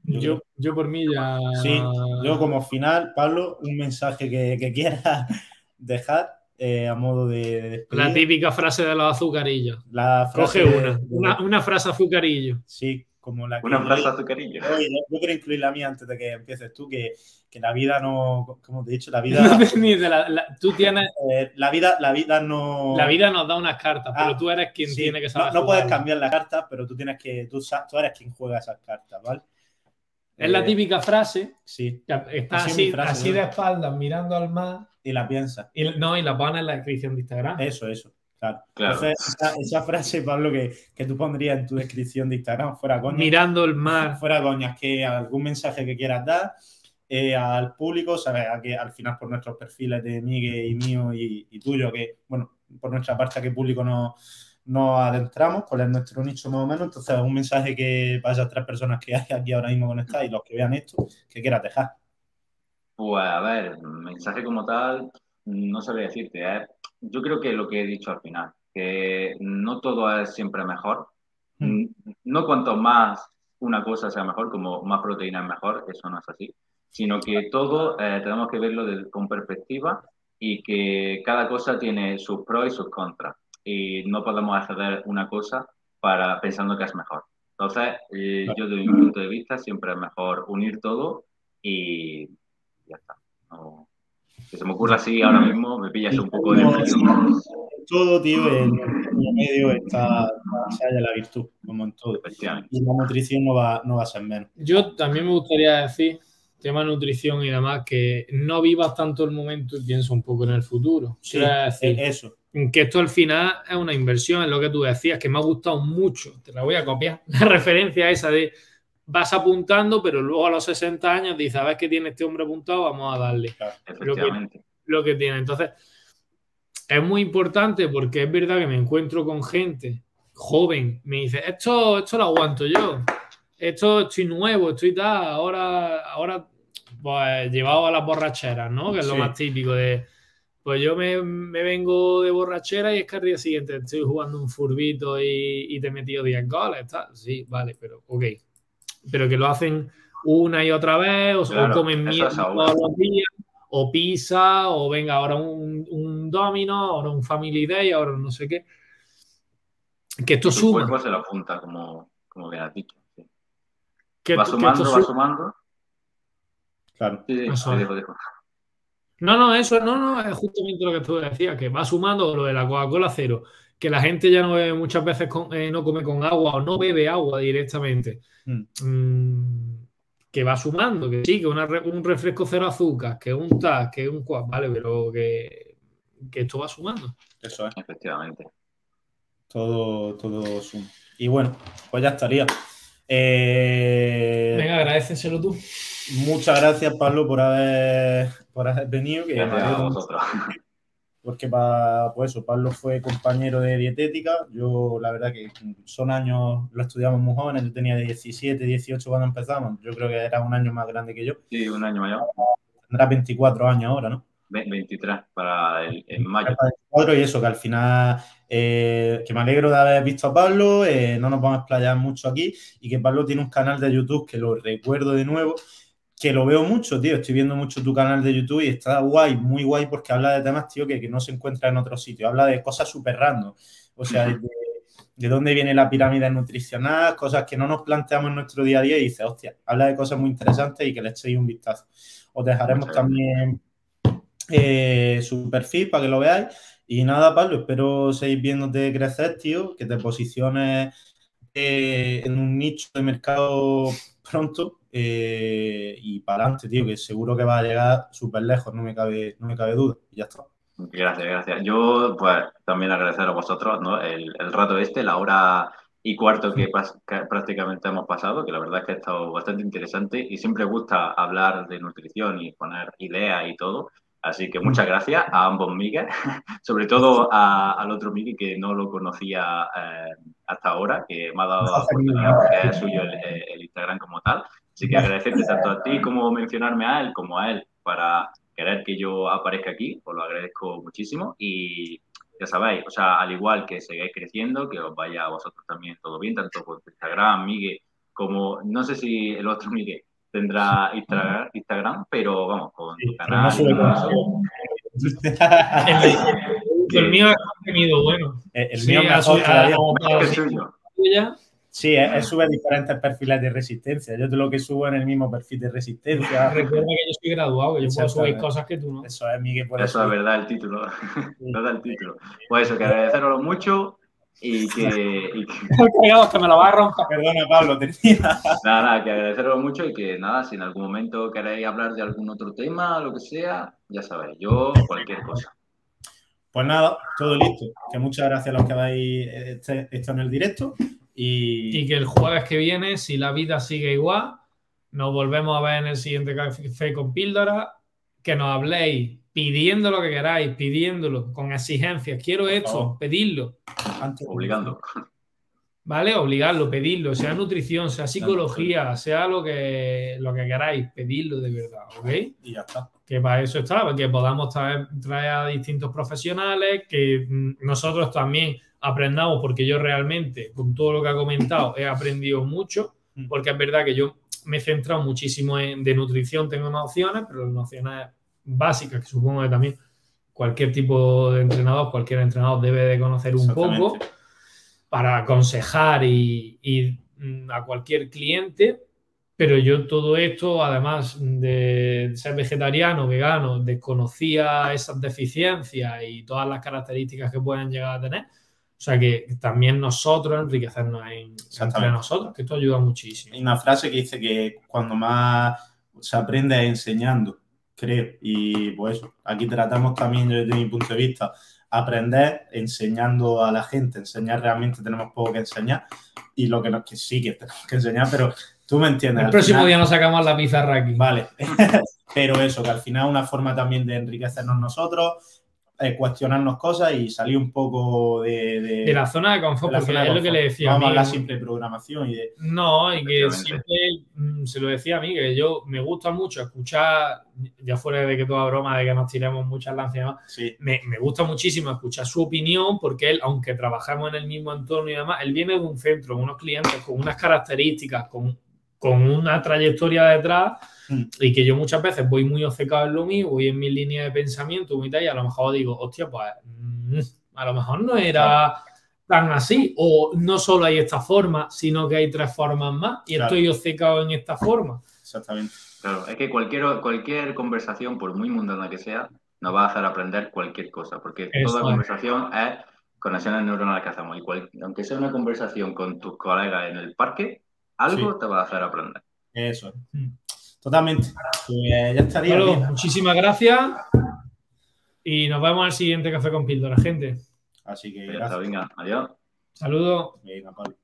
yo, yo por mí ya. Sí, yo como final, Pablo, un mensaje que, que quieras dejar eh, a modo de, La típica frase de los azucarillos. La Coge una, una, una, frase azucarillo. Sí, como la que. Una frase azucarillo. Yo, yo, quiero incluir la mía antes de que empieces tú, que, que la vida no, como te he dicho, la vida. la, tú tienes. Eh, la vida, la vida no. La vida nos da unas cartas, pero ah, tú eres quien tiene que saber. No, no puedes cambiar la carta, pero tú tienes que. Tú, tú eres quien juega esas cartas, ¿vale? Es la eh, típica frase. Sí. está así, así de espaldas, mirando al mar. Y la piensa. Y, no, y la pone en la descripción de Instagram. Eso, eso. Claro. Entonces, esa, frase, Pablo, que, que, tú pondrías en tu descripción de Instagram, fuera coña. Mirando el mar. Fuera coñas, que algún mensaje que quieras dar eh, al público, ¿sabes? A que al final por nuestros perfiles de Miguel y mío y, tuyo, que, bueno, por nuestra parte, a qué público nos, nos adentramos, cuál es nuestro nicho más o menos. Entonces, un mensaje que para esas tres personas que hay aquí ahora mismo conectadas y los que vean esto, que quieras dejar. Pues a ver, mensaje como tal, no sabría decirte. ¿eh? Yo creo que lo que he dicho al final, que no todo es siempre mejor. Mm. No cuanto más una cosa sea mejor, como más proteína es mejor, eso no es así sino que todo eh, tenemos que verlo con perspectiva y que cada cosa tiene sus pros y sus contras. Y no podemos acceder una cosa para pensando que es mejor. Entonces, eh, yo desde mi punto de vista siempre es mejor unir todo y ya está. Que se me ocurra así ahora mismo, me pillas un poco de Todo, tío, en el medio está, se halla la virtud, como en todo. Y la nutrición no va, no va a ser menos. Yo también me gustaría decir tema nutrición y demás, que no vivas tanto el momento y piensa un poco en el futuro. Sí, decir, eso. Que esto al final es una inversión, es lo que tú decías, que me ha gustado mucho. Te la voy a copiar. La referencia esa de vas apuntando, pero luego a los 60 años dices, ¿sabes que tiene este hombre apuntado? Vamos a darle. lo, que, lo que tiene. Entonces, es muy importante porque es verdad que me encuentro con gente joven, me dice, esto, esto lo aguanto yo esto estoy nuevo, estoy tal, ahora, ahora pues llevado a las borracheras, ¿no? Que es lo más típico de, pues yo me, vengo de borrachera y es que al día siguiente estoy jugando un furbito y, te he metido 10 goles, tal. Sí, vale, pero ok. Pero que lo hacen una y otra vez, o, comen mierda todos los días, o pizza, o venga, ahora un, un domino, ahora un family day, ahora no sé qué. Que esto suma. El cuerpo se lo apunta, como, como bien has dicho va sumando, va sumando. Claro. No, no, eso no, no, es justamente lo que tú decías, que va sumando lo de la Coca-Cola cero, que la gente ya no bebe muchas veces, eh, no come con agua o no bebe agua directamente. Hmm. Mm, que va sumando, que sí, que un refresco cero azúcar, que un TAS, que un cual, vale, pero que, que, esto va sumando. Eso es. Efectivamente. Todo, todo suma. Y bueno, pues ya estaría. Eh, Venga, agradeceselo tú. Muchas gracias, Pablo, por haber, por haber venido. Que Gracias a vosotros. Porque para, pues eso, Pablo fue compañero de dietética. Yo, la verdad, que son años, lo estudiamos muy jóvenes. Yo tenía 17, 18 cuando empezamos. Yo creo que era un año más grande que yo. Sí, un año mayor. Tendrá 24 años ahora, ¿no? 23 para el, en mayo. Y eso, que al final, eh, que me alegro de haber visto a Pablo, eh, no nos vamos a explayar mucho aquí, y que Pablo tiene un canal de YouTube que lo recuerdo de nuevo, que lo veo mucho, tío, estoy viendo mucho tu canal de YouTube y está guay, muy guay, porque habla de temas, tío, que, que no se encuentra en otros sitios, habla de cosas súper random, o sea, de, de, dónde viene la pirámide nutricional, cosas que no nos planteamos en nuestro día a día, y dice, hostia, habla de cosas muy interesantes y que le echéis un vistazo. Os dejaremos también eh, su perfil para que lo veáis. Y nada, Pablo, espero seguir viéndote crecer, tío, que te posiciones eh, en un nicho de mercado pronto eh, y para adelante, tío, que seguro que va a llegar súper lejos, no me cabe, no me cabe duda. Y ya está. Gracias, gracias. Yo, pues, también agradecer a vosotros, ¿no? El, el rato este, la hora y cuarto que, que, prácticamente hemos pasado, que la verdad es que ha estado bastante interesante y siempre gusta hablar de nutrición y poner ideas y todo. Así que muchas gracias a ambos Miguel, sobre todo a, al otro Miguel que no lo conocía eh, hasta ahora, que me ha dado la oportunidad porque es suyo el, el, Instagram como tal. Así que agradecerte tanto a ti como mencionarme a él como a él para querer que yo aparezca aquí, os lo agradezco muchísimo y ya sabéis, o sea, al igual que sigáis creciendo, que os vaya a vosotros también todo bien, tanto por Instagram, Miguel, como no sé si el otro Miguel tendrá Instagram, Instagram pero vamos, con tu canal. todo eso. el, el mío ha contenido bueno. El, el Sí, mío ha mejor subido- Sí, él, sube diferentes perfiles de resistencia. Yo te lo que subo en el mismo perfil de resistencia. Recuerda que yo soy graduado, que yo puedo subir cosas que tú no. Eso es Miguel por Eso eso. es verdad, el título. Verdad el título. Pues eso, que agradeceroslo mucho y que, y que Cuidado, que me lo va a romper. Perdona, Pablo, tenía. nada, nada, que agradeceroslo mucho y que nada, si en algún momento queréis hablar de algún otro tema, lo que sea, ya sabéis, yo cualquier cosa. Pues nada, todo listo. Que muchas gracias a los que habéis eh, este- en el directo. Y, Y que el jueves que viene, si la vida sigue igual, nos volvemos a ver en el siguiente café con píldora. Que nos habléis pidiendo lo que queráis, pidiéndolo con exigencias. Quiero esto, antes- Obligando. ¿Vale? Obligarlo, pedirlo, sea nutrición, sea psicología, sea lo que, lo que queráis, pedirlo de verdad, ¿ok? Y ya está. Que para eso está, que podamos traer, traer a distintos profesionales, que mm, nosotros también aprendamos, porque yo realmente, con todo lo que ha comentado, he aprendido mucho, Mm. porque es verdad que yo me he centrado muchísimo en de nutrición, tengo nociones, pero las nociones básicas, que supongo que también cualquier tipo de entrenador, cualquier entrenador debe de conocer un poco para aconsejar y, y, mm, a cualquier cliente, pero yo todo esto, además de ser vegetariano, vegano, desconocía esas deficiencias y todas las características que pueden llegar a tener. O sea que también nosotros enriquecernos en, entre nosotros, que esto ayuda muchísimo. Hay una frase que dice que cuando más se aprende es enseñando, creo. Y pues aquí tratamos también, desde mi punto de vista, aprender enseñando a la gente. Enseñar realmente tenemos poco que enseñar. Y lo que, no, que sí que tenemos que enseñar, pero tú me entiendes. El al próximo final- día nos sacamos la pizarra aquí. Vale, pero eso, que al final es una forma también de enriquecernos nosotros, eh, cuestionarnos cosas y salir un poco de, de- De la zona de de confort, la porque zona de es lo que confort. le decía No a vamos a hablar de programación y de... No, y que siempre mm, se lo decía a mí, que yo me gusta mucho escuchar, ya fuera de que toda broma, de que nos tiremos muchas lanzas y demás, Sí, me, me gusta muchísimo escuchar su opinión porque él, aunque trabajamos en el mismo entorno y demás, él viene de un centro, unos clientes, con unas características, con, con una trayectoria detrás Mm. y que yo muchas veces voy muy obcecado en lo mío, voy en mi línea de pensamiento muy tal, y a lo mejor digo, hostia, pues mm, a lo mejor no era tan así, o no solo hay esta forma, sino que hay tres formas más y Claro. estoy obcecado en esta forma. exactamente. Claro, es que cualquier, cualquier conversación, por muy mundana que sea, nos va a hacer aprender cualquier cosa, porque Eso toda es. conversación es conexiones neuronales que hacemos. Y cual- aunque sea una conversación con tus colegas en el parque, algo Sí. te va a hacer aprender. Eso. Mm. Totalmente. Pues ya estaría. Bien. muchísimas gracias y nos vemos al siguiente Café con Píldora, gente. Así que Ya está, gracias. venga, adiós. Saludos. Venga, Pablo.